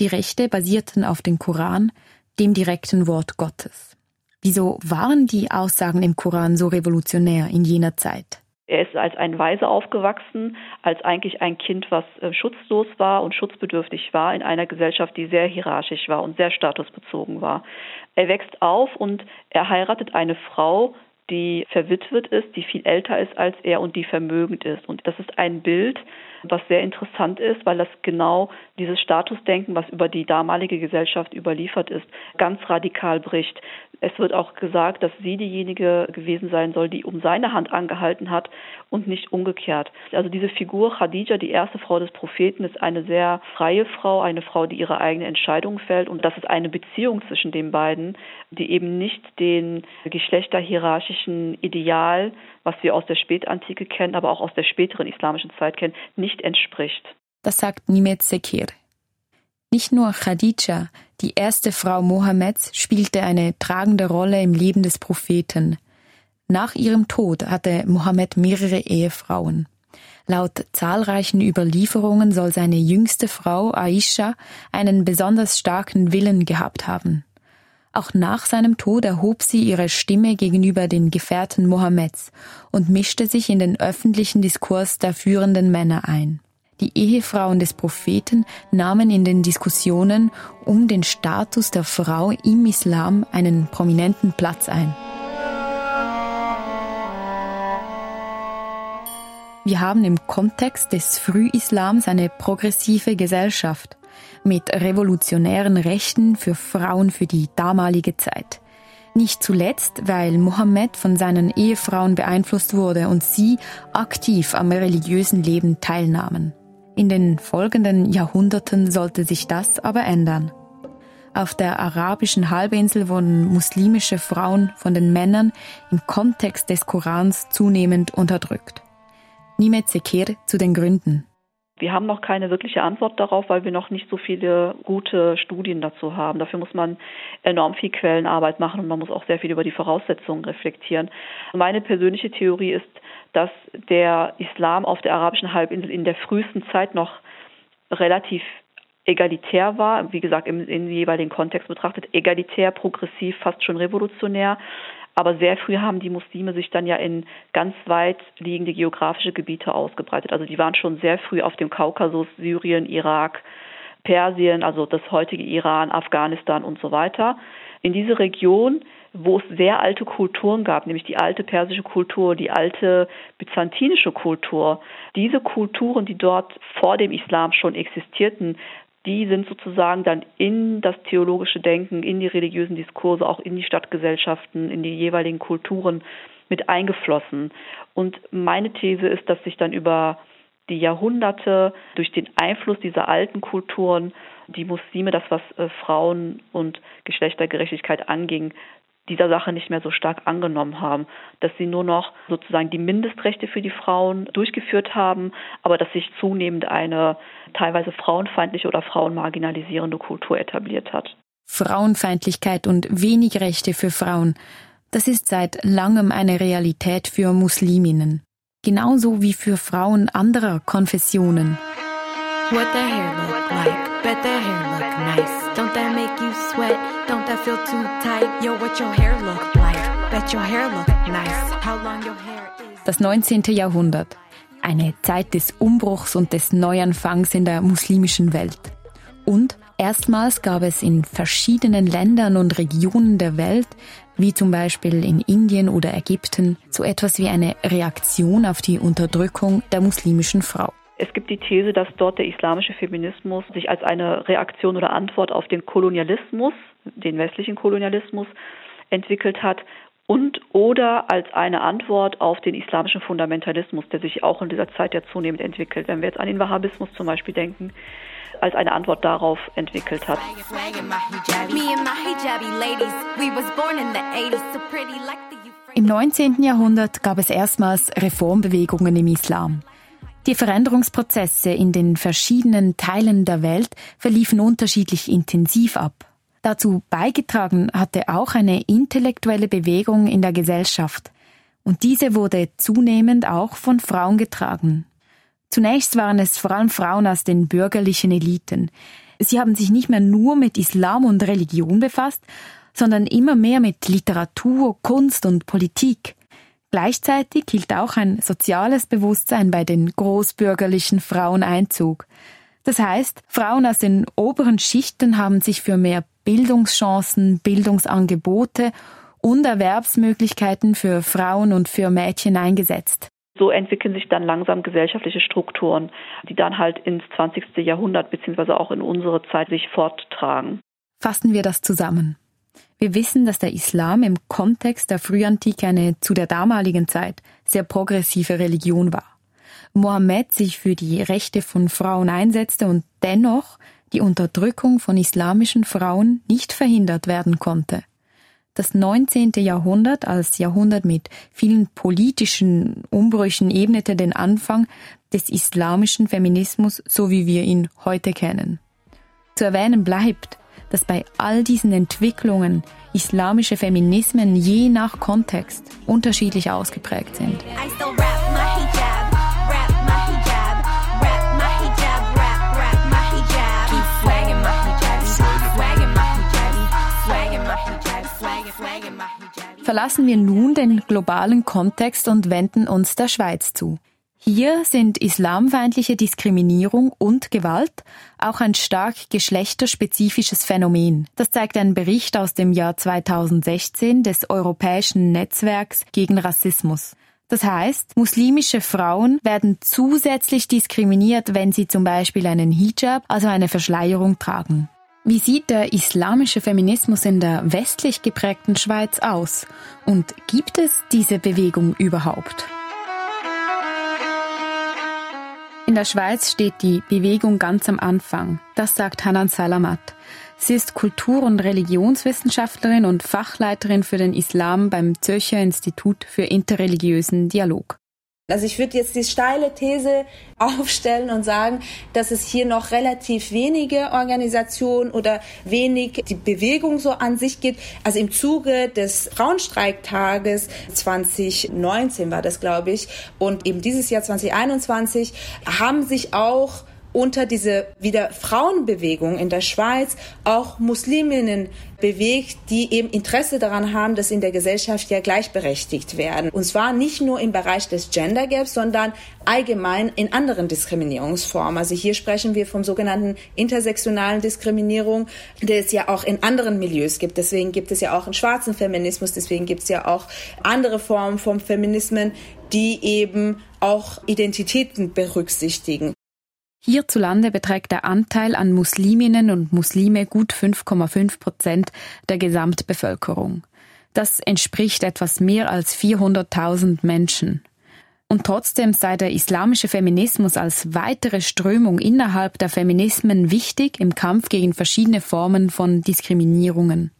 Die Rechte basierten auf dem Koran, dem direkten Wort Gottes. Wieso waren die Aussagen im Koran so revolutionär in jener Zeit? Er ist als ein Weise aufgewachsen, als eigentlich ein Kind, was äh, schutzlos war und schutzbedürftig war in einer Gesellschaft, die sehr hierarchisch war und sehr statusbezogen war. Er wächst auf und er heiratet eine Frau, die verwitwet ist, die viel älter ist als er und die vermögend ist. Und das ist ein Bild, was sehr interessant ist, weil das genau dieses Statusdenken, was über die damalige Gesellschaft überliefert ist, ganz radikal bricht. Es wird auch gesagt, dass sie diejenige gewesen sein soll, die um seine Hand angehalten hat und nicht umgekehrt. Also diese Figur Khadija, die erste Frau des Propheten, ist eine sehr freie Frau, eine Frau, die ihre eigene Entscheidung fällt. Und das ist eine Beziehung zwischen den beiden, die eben nicht den geschlechterhierarchischen Ideal, was wir aus der Spätantike kennen, aber auch aus der späteren islamischen Zeit kennen, nicht entspricht. Das sagt Nimet Sekir. Nicht nur Khadija, die erste Frau Mohammeds, spielte eine tragende Rolle im Leben des Propheten. Nach ihrem Tod hatte Mohammed mehrere Ehefrauen. Laut zahlreichen Überlieferungen soll seine jüngste Frau Aisha einen besonders starken Willen gehabt haben. Auch nach seinem Tod erhob sie ihre Stimme gegenüber den Gefährten Mohammeds und mischte sich in den öffentlichen Diskurs der führenden Männer ein. Die Ehefrauen des Propheten nahmen in den Diskussionen um den Status der Frau im Islam einen prominenten Platz ein. Wir haben im Kontext des Frühislams eine progressive Gesellschaft mit revolutionären Rechten für Frauen für die damalige Zeit. Nicht zuletzt, weil Mohammed von seinen Ehefrauen beeinflusst wurde und sie aktiv am religiösen Leben teilnahmen. In den folgenden Jahrhunderten sollte sich das aber ändern. Auf der arabischen Halbinsel wurden muslimische Frauen von den Männern im Kontext des Korans zunehmend unterdrückt. Nimet Sekir zu den Gründen. Wir haben noch keine wirkliche Antwort darauf, weil wir noch nicht so viele gute Studien dazu haben. Dafür muss man enorm viel Quellenarbeit machen und man muss auch sehr viel über die Voraussetzungen reflektieren. Meine persönliche Theorie ist, dass der Islam auf der arabischen Halbinsel in der frühesten Zeit noch relativ egalitär war, wie gesagt, im, im jeweiligen Kontext betrachtet, egalitär, progressiv, fast schon revolutionär. Aber sehr früh haben die Muslime sich dann ja in ganz weit liegende geografische Gebiete ausgebreitet. Also die waren schon sehr früh auf dem Kaukasus, Syrien, Irak, Persien, also das heutige Iran, Afghanistan und so weiter. In diese Region, wo es sehr alte Kulturen gab, nämlich die alte persische Kultur, die alte byzantinische Kultur, diese Kulturen, die dort vor dem Islam schon existierten, die sind sozusagen dann in das theologische Denken, in die religiösen Diskurse, auch in die Stadtgesellschaften, in die jeweiligen Kulturen mit eingeflossen. Und meine These ist, dass sich dann über die Jahrhunderte durch den Einfluss dieser alten Kulturen die Muslime, das was äh, Frauen und Geschlechtergerechtigkeit anging, dieser Sache nicht mehr so stark angenommen haben, dass sie nur noch sozusagen die Mindestrechte für die Frauen durchgeführt haben, aber dass sich zunehmend eine teilweise frauenfeindliche oder frauenmarginalisierende Kultur etabliert hat. Frauenfeindlichkeit und wenig Rechte für Frauen, das ist seit langem eine Realität für Musliminnen, genauso wie für Frauen anderer Konfessionen. What the hair look like? Bet the hair look nice. Don't that make you sweat? Don't that feel too tight? Yo, what your hair look like? Bet your hair look nice. How long your hair is? Das 19. Jahrhundert. Eine Zeit des Umbruchs und des Neuanfangs in der muslimischen Welt. Und erstmals gab es in verschiedenen Ländern und Regionen der Welt, wie zum Beispiel in Indien oder Ägypten, so etwas wie eine Reaktion auf die Unterdrückung der muslimischen Frau. Es gibt die These, dass dort der islamische Feminismus sich als eine Reaktion oder Antwort auf den Kolonialismus, den westlichen Kolonialismus, entwickelt hat und oder als eine Antwort auf den islamischen Fundamentalismus, der sich auch in dieser Zeit ja zunehmend entwickelt. Wenn wir jetzt an den Wahhabismus zum Beispiel denken, als eine Antwort darauf entwickelt hat. Im 19. Jahrhundert gab es erstmals Reformbewegungen im Islam. Die Veränderungsprozesse in den verschiedenen Teilen der Welt verliefen unterschiedlich intensiv ab. Dazu beigetragen hatte auch eine intellektuelle Bewegung in der Gesellschaft. Und diese wurde zunehmend auch von Frauen getragen. Zunächst waren es vor allem Frauen aus den bürgerlichen Eliten. Sie haben sich nicht mehr nur mit Islam und Religion befasst, sondern immer mehr mit Literatur, Kunst und Politik. Gleichzeitig hielt auch ein soziales Bewusstsein bei den großbürgerlichen Frauen Einzug. Das heißt, Frauen aus den oberen Schichten haben sich für mehr Bildungschancen, Bildungsangebote und Erwerbsmöglichkeiten für Frauen und für Mädchen eingesetzt. So entwickeln sich dann langsam gesellschaftliche Strukturen, die dann halt ins 20. Jahrhundert bzw. auch in unsere Zeit sich forttragen. Fassen wir das zusammen. Wir wissen, dass der Islam im Kontext der Frühantike eine zu der damaligen Zeit sehr progressive Religion war. Mohammed sich für die Rechte von Frauen einsetzte und dennoch die Unterdrückung von islamischen Frauen nicht verhindert werden konnte. Das 19. Jahrhundert als Jahrhundert mit vielen politischen Umbrüchen ebnete den Anfang des islamischen Feminismus, so wie wir ihn heute kennen. Zu erwähnen bleibt, dass bei all diesen Entwicklungen islamische Feminismen je nach Kontext unterschiedlich ausgeprägt sind. Verlassen wir nun den globalen Kontext und wenden uns der Schweiz zu. Hier sind islamfeindliche Diskriminierung und Gewalt auch ein stark geschlechterspezifisches Phänomen. Das zeigt ein Bericht aus dem Jahr 2016 des Europäischen Netzwerks gegen Rassismus. Das heißt, muslimische Frauen werden zusätzlich diskriminiert, wenn sie zum Beispiel einen Hijab, also eine Verschleierung tragen. Wie sieht der islamische Feminismus in der westlich geprägten Schweiz aus? Und gibt es diese Bewegung überhaupt? In der Schweiz steht die Bewegung ganz am Anfang. Das sagt Hanan Salamat. Sie ist Kultur- und Religionswissenschaftlerin und Fachleiterin für den Islam beim Zürcher Institut für interreligiösen Dialog. Also ich würde jetzt die steile These [LAUGHS] aufstellen und sagen, dass es hier noch relativ wenige Organisationen oder wenig die Bewegung so an sich gibt. Also im Zuge des Frauenstreiktages 2019 war das, glaube ich, und eben dieses Jahr 2021 haben sich auch unter diese wieder Frauenbewegung in der Schweiz auch Musliminnen bewegt, die eben Interesse daran haben, dass in der Gesellschaft ja gleichberechtigt werden. Und zwar nicht nur im Bereich des Gender Gaps, sondern allgemein in anderen Diskriminierungsformen. Also hier sprechen wir vom sogenannten intersektionalen Diskriminierung, der es ja auch in anderen Milieus gibt. Deswegen gibt es ja auch einen schwarzen Feminismus, deswegen gibt es ja auch andere Formen von Feminismen, die eben auch Identitäten berücksichtigen. Hierzulande beträgt der Anteil an Musliminnen und Muslime gut 5,5 Prozent der Gesamtbevölkerung. Das entspricht etwas mehr als 400.000 Menschen. Und trotzdem sei der islamische Feminismus als weitere Strömung innerhalb der Feminismen wichtig im Kampf gegen verschiedene Formen von Diskriminierungen.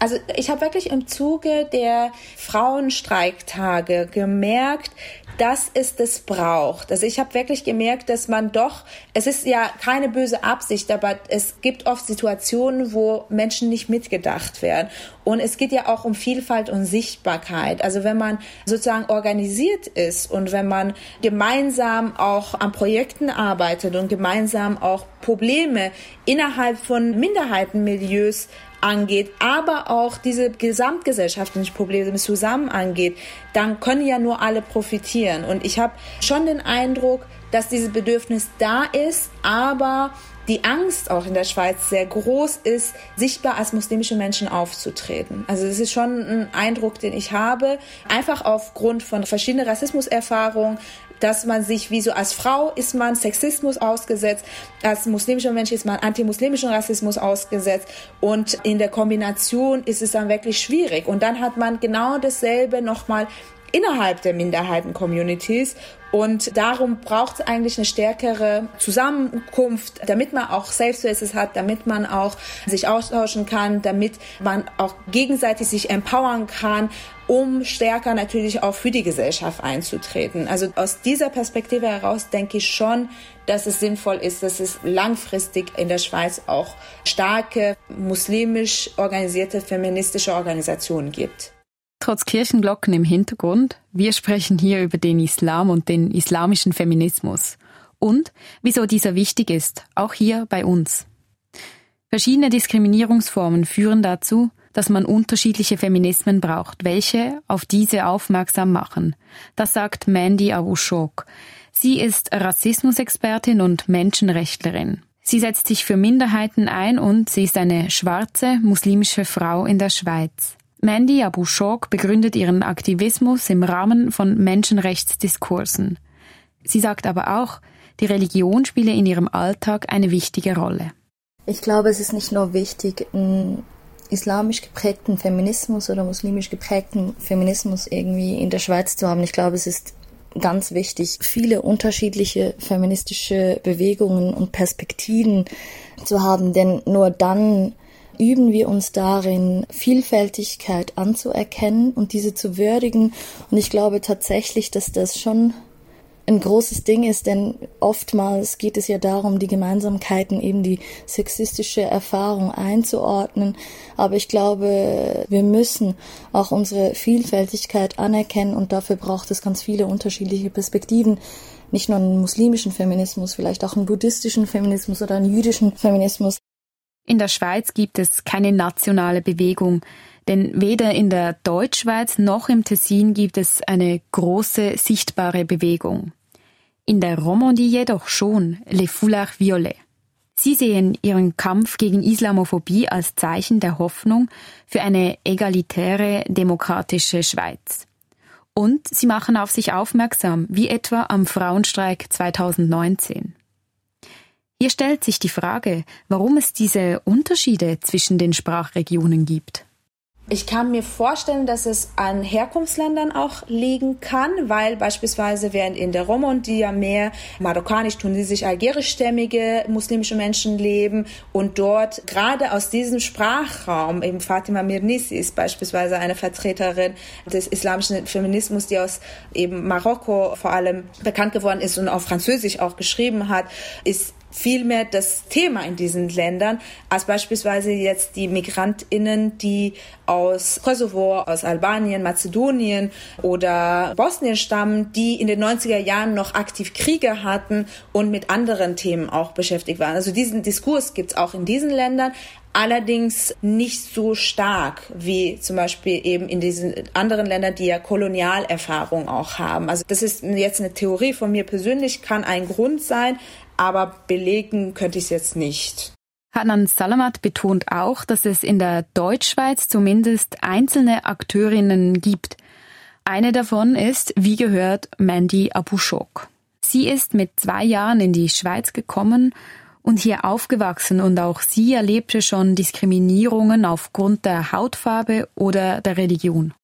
Also ich habe wirklich im Zuge der Frauenstreiktage gemerkt, dass es das braucht. Also ich habe wirklich gemerkt, dass man doch, es ist ja keine böse Absicht, aber es gibt oft Situationen, wo Menschen nicht mitgedacht werden. Und es geht ja auch um Vielfalt und Sichtbarkeit. Also wenn man sozusagen organisiert ist und wenn man gemeinsam auch an Projekten arbeitet und gemeinsam auch Probleme innerhalb von Minderheitenmilieus angeht, aber auch diese gesamtgesellschaftlichen Probleme zusammen angeht, dann können ja nur alle profitieren. Und ich habe schon den Eindruck, dass dieses Bedürfnis da ist, aber die Angst auch in der Schweiz sehr groß ist, sichtbar als muslimische Menschen aufzutreten. Also das ist schon ein Eindruck, den ich habe, einfach aufgrund von verschiedenen Rassismuserfahrungen, dass man sich wie so als Frau ist man Sexismus ausgesetzt, als muslimischer Mensch ist man antimuslimischen Rassismus ausgesetzt und in der Kombination ist es dann wirklich schwierig und dann hat man genau dasselbe nochmal innerhalb der Minderheiten-Communities. Und darum braucht es eigentlich eine stärkere Zusammenkunft, damit man auch Safe Spaces hat, damit man auch sich austauschen kann, damit man auch gegenseitig sich empowern kann, um stärker natürlich auch für die Gesellschaft einzutreten. Also aus dieser Perspektive heraus denke ich schon, dass es sinnvoll ist, dass es langfristig in der Schweiz auch starke muslimisch organisierte feministische Organisationen gibt. Trotz Kirchenglocken im Hintergrund, wir sprechen hier über den Islam und den islamischen Feminismus. Und wieso dieser wichtig ist, auch hier bei uns. Verschiedene Diskriminierungsformen führen dazu, dass man unterschiedliche Feminismen braucht, welche auf diese aufmerksam machen. Das sagt Mandy Abushok. Sie ist Rassismusexpertin und Menschenrechtlerin. Sie setzt sich für Minderheiten ein und sie ist eine schwarze muslimische Frau in der Schweiz. Mandy Abu Shok begründet ihren Aktivismus im Rahmen von Menschenrechtsdiskursen. Sie sagt aber auch, die Religion spiele in ihrem Alltag eine wichtige Rolle. Ich glaube, es ist nicht nur wichtig, einen islamisch geprägten Feminismus oder muslimisch geprägten Feminismus irgendwie in der Schweiz zu haben. Ich glaube, es ist ganz wichtig, viele unterschiedliche feministische Bewegungen und Perspektiven zu haben, denn nur dann üben wir uns darin, Vielfältigkeit anzuerkennen und diese zu würdigen. Und ich glaube tatsächlich, dass das schon ein großes Ding ist, denn oftmals geht es ja darum, die Gemeinsamkeiten, eben die sexistische Erfahrung einzuordnen. Aber ich glaube, wir müssen auch unsere Vielfältigkeit anerkennen und dafür braucht es ganz viele unterschiedliche Perspektiven. Nicht nur einen muslimischen Feminismus, vielleicht auch einen buddhistischen Feminismus oder einen jüdischen Feminismus. In der Schweiz gibt es keine nationale Bewegung, Denn weder in der Deutschschweiz noch im Tessin gibt es eine große sichtbare Bewegung. In der Romandie jedoch schon Les Foulards Violets. Sie sehen ihren Kampf gegen Islamophobie als Zeichen der Hoffnung für eine egalitäre, demokratische Schweiz. Und sie machen auf sich aufmerksam, wie etwa am Frauenstreik 2019. Hier stellt sich die Frage, warum es diese Unterschiede zwischen den Sprachregionen gibt. Ich kann mir vorstellen, dass es an Herkunftsländern auch liegen kann, weil beispielsweise während in der Romandie ja mehr marokkanisch, tunesisch, algerischstämmige muslimische Menschen leben und dort gerade aus diesem Sprachraum, eben Fatima Mirnissi ist beispielsweise eine Vertreterin des islamischen Feminismus, die aus eben Marokko vor allem bekannt geworden ist und auf Französisch auch geschrieben hat, ist viel mehr das Thema in diesen Ländern als beispielsweise jetzt die Migrantinnen, die aus Kosovo, aus Albanien, Mazedonien oder Bosnien stammen, die in den 90er Jahren noch aktiv Kriege hatten und mit anderen Themen auch beschäftigt waren. Also diesen Diskurs gibt es auch in diesen Ländern, allerdings nicht so stark wie zum Beispiel eben in diesen anderen Ländern, die ja Kolonialerfahrung auch haben. Also das ist jetzt eine Theorie von mir persönlich, kann ein Grund sein, aber belegen könnte ich es jetzt nicht. Hanan Salamat betont auch, dass es in der Deutschschweiz zumindest einzelne Akteurinnen gibt. Eine davon ist, wie gehört, Mandy Abushok. Sie ist mit zwei Jahren in die Schweiz gekommen und hier aufgewachsen und auch sie erlebte schon Diskriminierungen aufgrund der Hautfarbe oder der Religion.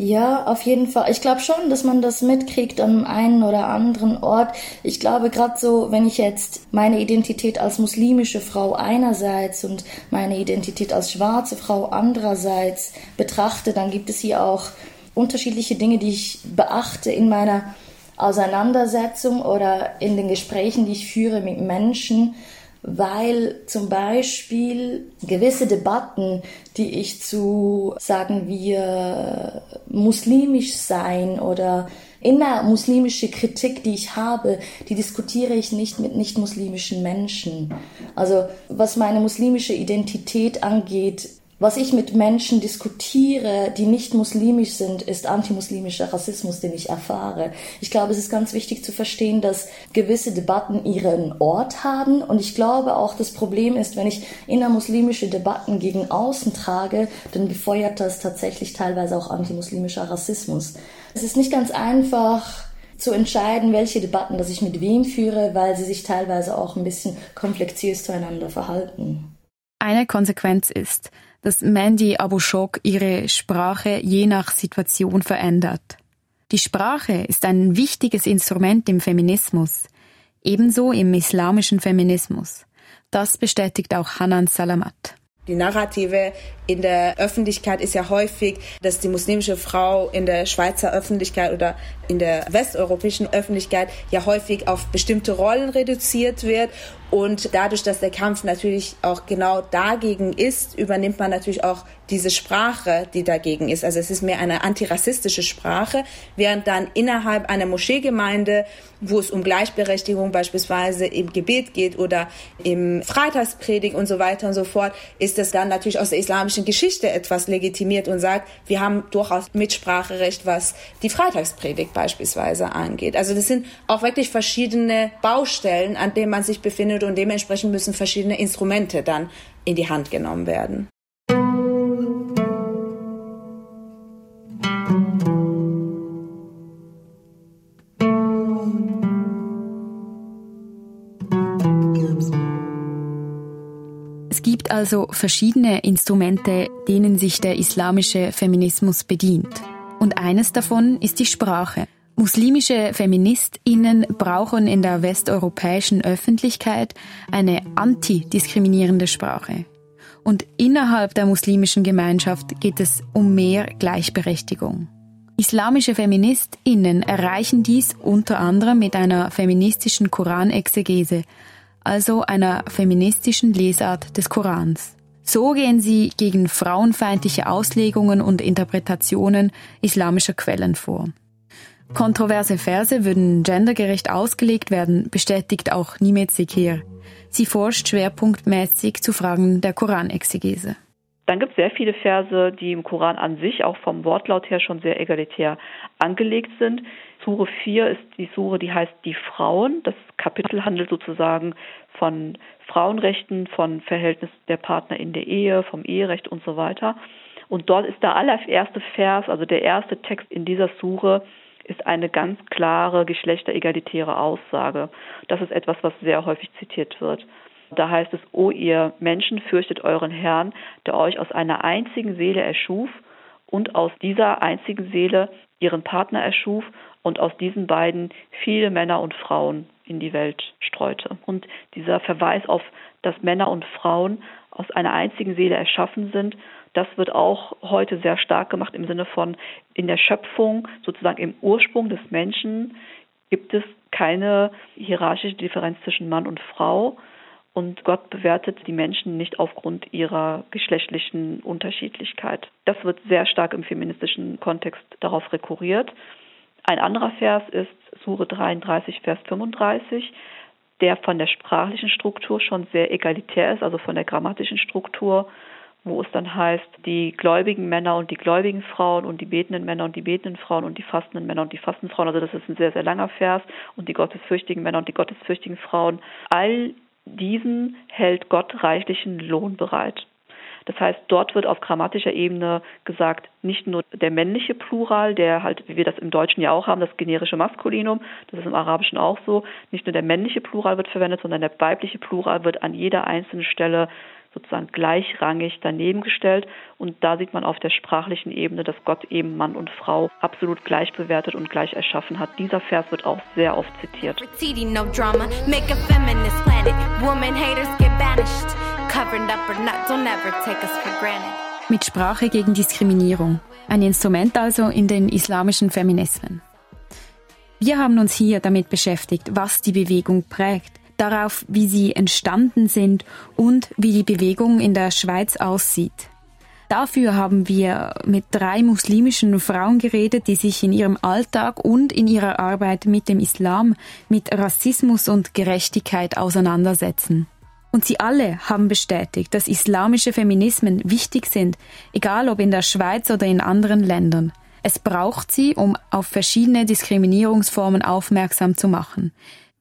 Ja, auf jeden Fall. Ich glaube schon, dass man das mitkriegt an einen oder anderen Ort. Ich glaube gerade so, wenn ich jetzt meine Identität als muslimische Frau einerseits und meine Identität als schwarze Frau andererseits betrachte, dann gibt es hier auch unterschiedliche Dinge, die ich beachte in meiner Auseinandersetzung oder in den Gesprächen, die ich führe mit Menschen weil zum Beispiel gewisse Debatten, die ich zu, sagen wir, muslimisch sein oder innermuslimische Kritik, die ich habe, die diskutiere ich nicht mit nicht-muslimischen Menschen. Also was meine muslimische Identität angeht, was ich mit Menschen diskutiere, die nicht muslimisch sind, ist antimuslimischer Rassismus, den ich erfahre. Ich glaube, es ist ganz wichtig zu verstehen, dass gewisse Debatten ihren Ort haben. Und ich glaube auch, das Problem ist, wenn ich innermuslimische Debatten gegen außen trage, dann befeuert das tatsächlich teilweise auch antimuslimischer Rassismus. Es ist nicht ganz einfach, zu entscheiden, welche Debatten dass ich mit wem führe, weil sie sich teilweise auch ein bisschen komplexiös zueinander verhalten. Eine Konsequenz ist, dass Mandy Abushok ihre Sprache je nach Situation verändert. Die Sprache ist ein wichtiges Instrument im Feminismus, ebenso im islamischen Feminismus. Das bestätigt auch Hanan Salamat. Die Narrative in der Öffentlichkeit ist ja häufig, dass die muslimische Frau in der Schweizer Öffentlichkeit oder in der westeuropäischen Öffentlichkeit ja häufig auf bestimmte Rollen reduziert wird. Und dadurch, dass der Kampf natürlich auch genau dagegen ist, übernimmt man natürlich auch diese Sprache, die dagegen ist. Also es ist mehr eine antirassistische Sprache, während dann innerhalb einer Moscheegemeinde, wo es um Gleichberechtigung beispielsweise im Gebet geht oder im Freitagspredigt und so weiter und so fort, ist es dann natürlich aus der islamischen Geschichte etwas legitimiert und sagt, wir haben durchaus Mitspracherecht, was die Freitagspredigt beispielsweise angeht. Also das sind auch wirklich verschiedene Baustellen, an denen man sich befindet und dementsprechend müssen verschiedene Instrumente dann in die Hand genommen werden. also verschiedene Instrumente, denen sich der islamische Feminismus bedient. Und eines davon ist die Sprache. Muslimische Feministinnen brauchen in der westeuropäischen Öffentlichkeit eine antidiskriminierende Sprache. Und innerhalb der muslimischen Gemeinschaft geht es um mehr Gleichberechtigung. Islamische Feministinnen erreichen dies unter anderem mit einer feministischen Koranexegese, also einer feministischen Lesart des Korans. So gehen sie gegen frauenfeindliche Auslegungen und Interpretationen islamischer Quellen vor. Kontroverse Verse würden gendergerecht ausgelegt werden, bestätigt auch Nimet Sekir. Sie forscht schwerpunktmäßig zu Fragen der Koranexegese. Dann gibt es sehr viele Verse, die im Koran an sich auch vom Wortlaut her schon sehr egalitär angelegt sind. Sure 4 ist die Sure, die heißt die Frauen. Das Kapitel handelt sozusagen von Frauenrechten, von Verhältnis der Partner in der Ehe, vom Eherecht und so weiter. Und dort ist der allererste Vers, also der erste Text in dieser Sure, ist eine ganz klare geschlechteregalitäre Aussage. Das ist etwas, was sehr häufig zitiert wird. Da heißt es, O ihr Menschen, fürchtet euren Herrn, der euch aus einer einzigen Seele erschuf und aus dieser einzigen Seele ihren Partner erschuf und aus diesen beiden viele Männer und Frauen in die Welt streute. Und dieser Verweis auf, dass Männer und Frauen aus einer einzigen Seele erschaffen sind, das wird auch heute sehr stark gemacht im Sinne von in der Schöpfung, sozusagen im Ursprung des Menschen gibt es keine hierarchische Differenz zwischen Mann und Frau, und Gott bewertet die Menschen nicht aufgrund ihrer geschlechtlichen Unterschiedlichkeit. Das wird sehr stark im feministischen Kontext darauf rekurriert. Ein anderer Vers ist Sure 33, Vers 35, der von der sprachlichen Struktur schon sehr egalitär ist, also von der grammatischen Struktur, wo es dann heißt, die gläubigen Männer und die gläubigen Frauen und die betenden Männer und die betenden Frauen und die fastenden Männer und die fastenden Frauen, also das ist ein sehr, sehr langer Vers, und die gottesfürchtigen Männer und die gottesfürchtigen Frauen. All diesen hält Gott reichlichen Lohn bereit. Das heißt, dort wird auf grammatischer Ebene gesagt, nicht nur der männliche Plural, der halt, wie wir das im Deutschen ja auch haben, das generische Maskulinum, das ist im Arabischen auch so, nicht nur der männliche Plural wird verwendet, sondern der weibliche Plural wird an jeder einzelnen Stelle sozusagen gleichrangig daneben gestellt. Und da sieht man auf der sprachlichen Ebene, dass Gott eben Mann und Frau absolut gleich bewertet und gleich erschaffen hat. Dieser Vers wird auch sehr oft zitiert. Mit Sprache gegen Diskriminierung. Ein Instrument also in den islamischen Feminismen. Wir haben uns hier damit beschäftigt, was die Bewegung prägt darauf, wie sie entstanden sind und wie die Bewegung in der Schweiz aussieht. Dafür haben wir mit drei muslimischen Frauen geredet, die sich in ihrem Alltag und in ihrer Arbeit mit dem Islam, mit Rassismus und Gerechtigkeit auseinandersetzen. Und sie alle haben bestätigt, dass islamische Feminismen wichtig sind, egal ob in der Schweiz oder in anderen Ländern. Es braucht sie, um auf verschiedene Diskriminierungsformen aufmerksam zu machen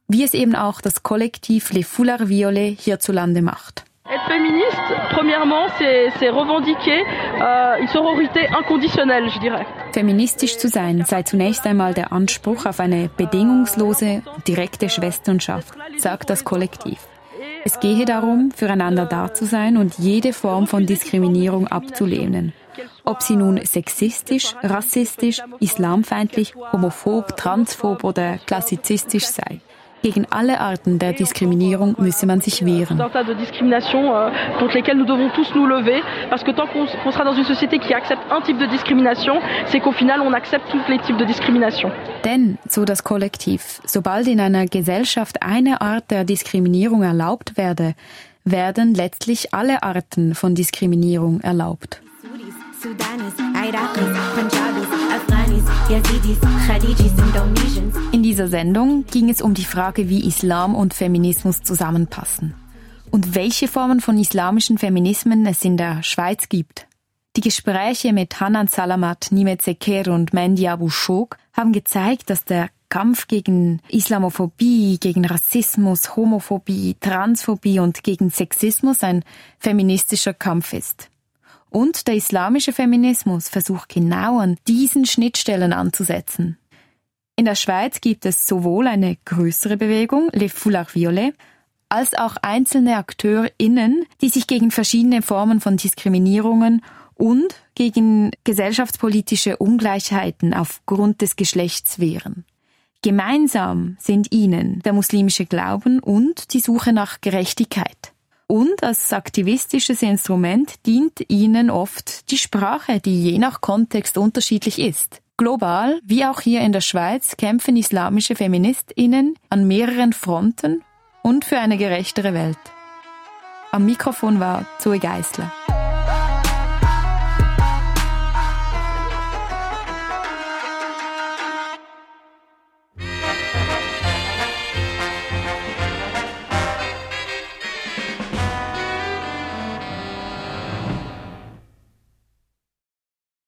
wie es eben auch das Kollektiv Les Foulards Violets hierzulande macht. Être féministe, premièrement, c'est revendiquer euh, une sororité inconditionnelle, je dirais. Feministisch zu sein sei zunächst einmal der Anspruch auf eine bedingungslose, direkte Schwesternschaft, sagt das Kollektiv. Es gehe darum, füreinander da zu sein und jede Form von Diskriminierung abzulehnen. Ob sie nun sexistisch, rassistisch, islamfeindlich, homophob, transphob oder klassizistisch sei. Gegen alle Arten der Diskriminierung müsse man sich wehren. Euh. Denn, so das Kollektiv, sobald in einer Gesellschaft eine Art der Diskriminierung erlaubt werde, werden letztlich alle Arten von Diskriminierung erlaubt. Sudanis, Iraqis, Punjabis, In dieser Sendung ging es um die Frage, wie Islam und Feminismus zusammenpassen und welche Formen von islamischen Feminismen es in der Schweiz gibt. Die Gespräche mit Hanan Salamat, Nimet Seker und Mandy Abu Shok haben gezeigt, dass der Kampf gegen Islamophobie, gegen Rassismus, Homophobie, Transphobie und gegen Sexismus ein feministischer Kampf ist. Und der islamische Feminismus versucht genau an diesen Schnittstellen anzusetzen. In der Schweiz gibt es sowohl eine größere Bewegung, Les Foulards Violets, als auch einzelne AkteurInnen, die sich gegen verschiedene Formen von Diskriminierungen und gegen gesellschaftspolitische Ungleichheiten aufgrund des Geschlechts wehren. Gemeinsam sind ihnen der muslimische Glauben und die Suche nach Gerechtigkeit. Und als aktivistisches Instrument dient ihnen oft die Sprache, die je nach Kontext unterschiedlich ist. Global, wie auch hier in der Schweiz, kämpfen islamische Feministinnen an mehreren Fronten und für eine gerechtere Welt. Am Mikrofon war Zoe Geisler.